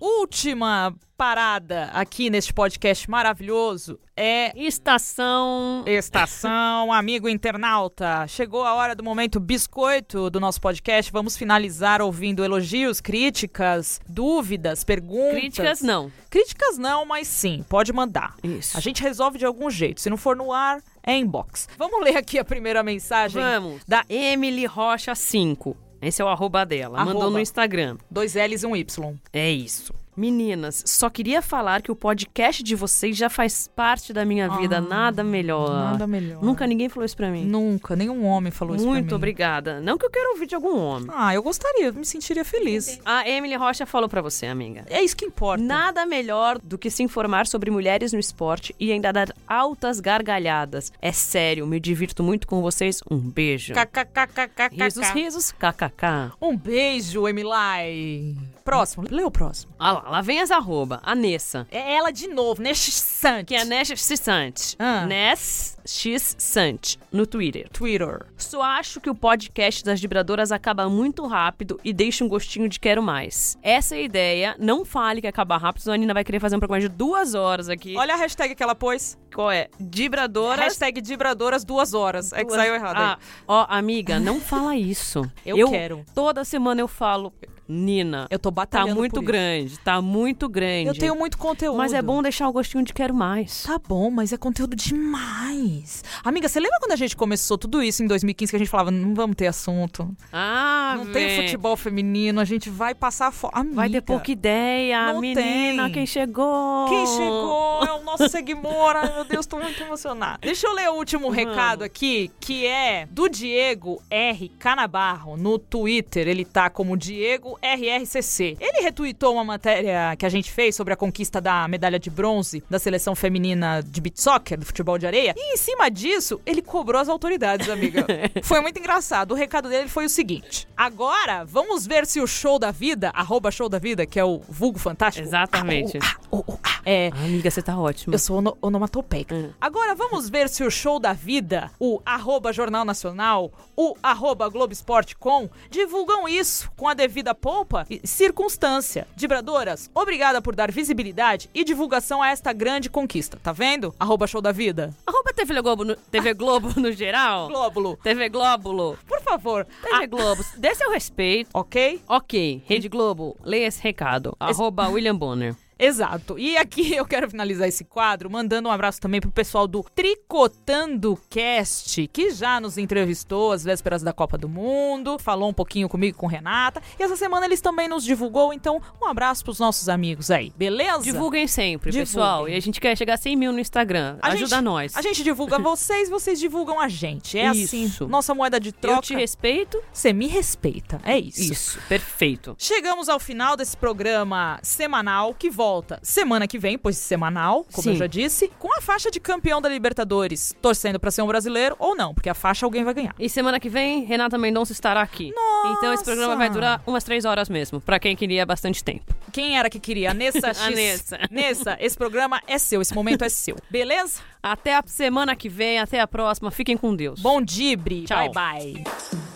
[SPEAKER 2] Última parada aqui neste podcast maravilhoso é
[SPEAKER 3] Estação.
[SPEAKER 2] Estação Amigo Internauta. Chegou a hora do momento biscoito do nosso podcast. Vamos finalizar ouvindo elogios, críticas, dúvidas, perguntas.
[SPEAKER 3] Críticas, não.
[SPEAKER 2] Críticas não, mas sim, pode mandar.
[SPEAKER 3] Isso.
[SPEAKER 2] A gente resolve de algum jeito. Se não for no ar, é inbox. Vamos ler aqui a primeira mensagem
[SPEAKER 3] Vamos.
[SPEAKER 2] da
[SPEAKER 3] Emily Rocha 5. Esse é o arroba dela.
[SPEAKER 2] Arroba.
[SPEAKER 3] Mandou no Instagram.
[SPEAKER 2] dois L's e um Y.
[SPEAKER 3] É isso. Meninas, só queria falar que o podcast de vocês já faz parte da minha vida. nada melhor.
[SPEAKER 2] Nada melhor.
[SPEAKER 3] Nunca ninguém falou isso pra mim.
[SPEAKER 2] Nunca, nenhum homem falou isso pra
[SPEAKER 3] Muito
[SPEAKER 2] mim.
[SPEAKER 3] obrigada. Não que eu quero ouvir de algum homem.
[SPEAKER 2] Ah, eu gostaria, me sentiria feliz.
[SPEAKER 3] A Emily Rocha falou pra você, amiga.
[SPEAKER 2] É isso que importa.
[SPEAKER 3] Nada melhor do que se informar sobre mulheres no esporte e ainda dar altas gargalhadas. É sério, me divirto muito com vocês. Um beijo.
[SPEAKER 2] KKKKKK.
[SPEAKER 3] Risos, risos, kkk.
[SPEAKER 2] Um beijo, Emilai. Próximo, lê o próximo.
[SPEAKER 3] Ah lá, lá vem as arroba. A Nessa.
[SPEAKER 2] É ela de novo, neste Sante.
[SPEAKER 3] Que é Ness X Sant.
[SPEAKER 2] Ah.
[SPEAKER 3] Ness X Sant. No Twitter.
[SPEAKER 2] Twitter.
[SPEAKER 3] Só acho que o podcast das vibradoras acaba muito rápido e deixa um gostinho de quero mais. Essa é a ideia. Não fale que acaba rápido, senão a Nina vai querer fazer um programa de duas horas aqui.
[SPEAKER 2] Olha a hashtag que ela pôs.
[SPEAKER 3] qual é? Vibradoras.
[SPEAKER 2] Hashtag Dibradoras duas horas. É que
[SPEAKER 3] Duas-
[SPEAKER 2] saiu errado
[SPEAKER 3] Ah,
[SPEAKER 2] aí.
[SPEAKER 3] ó, amiga, não fala isso.
[SPEAKER 2] Eu quero.
[SPEAKER 3] Toda semana eu falo, Nina,
[SPEAKER 2] Eu tô
[SPEAKER 3] tá
[SPEAKER 2] batalhando
[SPEAKER 3] muito
[SPEAKER 2] por isso.
[SPEAKER 3] grande, tá muito grande.
[SPEAKER 2] Eu tenho muito conteúdo.
[SPEAKER 3] Mas é bom deixar o gostinho de quero mais.
[SPEAKER 2] Tá bom, mas é conteúdo demais. Amiga, você lembra quando a gente começou tudo isso em 2015 que a gente falava, não vamos ter assunto.
[SPEAKER 3] Ah,
[SPEAKER 2] não tem futebol feminino, a gente vai passar fome.
[SPEAKER 3] Vai ter pouca ideia,
[SPEAKER 2] Não
[SPEAKER 3] menina,
[SPEAKER 2] tem.
[SPEAKER 3] quem chegou?
[SPEAKER 2] Quem chegou é o nosso seguidor. Ai, meu Deus, tô muito emocionada. Deixa eu ler o último recado aqui, que é do Diego R. Canabarro no Twitter. Ele tá como Diego RRCC. Ele retweetou uma matéria que a gente fez sobre a conquista da medalha de bronze da seleção feminina de beach soccer, do futebol de areia. E em cima disso, ele cobrou as autoridades, amiga. foi muito engraçado. O recado dele foi o seguinte: agora vamos ver se o show da vida, arroba show da vida, que é o vulgo fantástico.
[SPEAKER 3] Exatamente.
[SPEAKER 2] Ah, oh, ah, oh, ah, é,
[SPEAKER 3] Amiga, você tá ótima.
[SPEAKER 2] eu sou ono onomatopeica.
[SPEAKER 3] Hum.
[SPEAKER 2] Agora vamos ver se o show da vida, o arroba Jornal Nacional, o arroba Globoesporte.com, divulgam isso com a devida pompa e circunstância. Dibradoras, obrigada por dar visibilidade e divulgação a esta grande conquista. Tá vendo? Arroba show da vida.
[SPEAKER 3] Arroba TV Globo no, TV Globo no geral.
[SPEAKER 2] Glóbulo,
[SPEAKER 3] TV Glóbulo.
[SPEAKER 2] por favor.
[SPEAKER 3] TV Globo, dê seu respeito.
[SPEAKER 2] Ok?
[SPEAKER 3] Ok, Rede Globo, leia esse recado. Arroba William Bonner.
[SPEAKER 2] Exato. E aqui eu quero finalizar esse quadro mandando um abraço também pro pessoal do Tricotando Cast, que já nos entrevistou às vésperas da Copa do Mundo, falou um pouquinho comigo com Renata, e essa semana eles também nos divulgou, então um abraço pros nossos amigos aí, beleza?
[SPEAKER 3] Divulguem sempre,
[SPEAKER 2] Divulguem.
[SPEAKER 3] pessoal. E a gente quer chegar a 100 mil no Instagram.
[SPEAKER 2] A
[SPEAKER 3] Ajuda
[SPEAKER 2] gente-
[SPEAKER 3] nós.
[SPEAKER 2] A gente divulga vocês, vocês divulgam a gente. É assim,
[SPEAKER 3] Isso.
[SPEAKER 2] nossa moeda de
[SPEAKER 3] Eu
[SPEAKER 2] troca.
[SPEAKER 3] te respeito.
[SPEAKER 2] Você me respeita, é isso.
[SPEAKER 3] Isso, perfeito.
[SPEAKER 2] Chegamos ao final desse programa semanal que volta semana que vem, pois semanal, como eu
[SPEAKER 3] Sim.
[SPEAKER 2] já disse, com a faixa de campeão da Libertadores, torcendo pra ser um brasileiro ou não, porque a faixa alguém vai ganhar.
[SPEAKER 3] E semana que vem, Renata Mendonça estará aqui. Então esse programa vai durar umas três horas mesmo, pra quem queria bastante tempo.
[SPEAKER 2] Quem era que queria? A Nessa X.
[SPEAKER 3] A Nessa.
[SPEAKER 2] Nessa, esse programa é seu, esse momento é seu. Beleza?
[SPEAKER 3] Até a semana que vem, até a próxima. Fiquem com Deus.
[SPEAKER 2] Bom dibre.
[SPEAKER 3] Tchau.
[SPEAKER 2] Bye bye.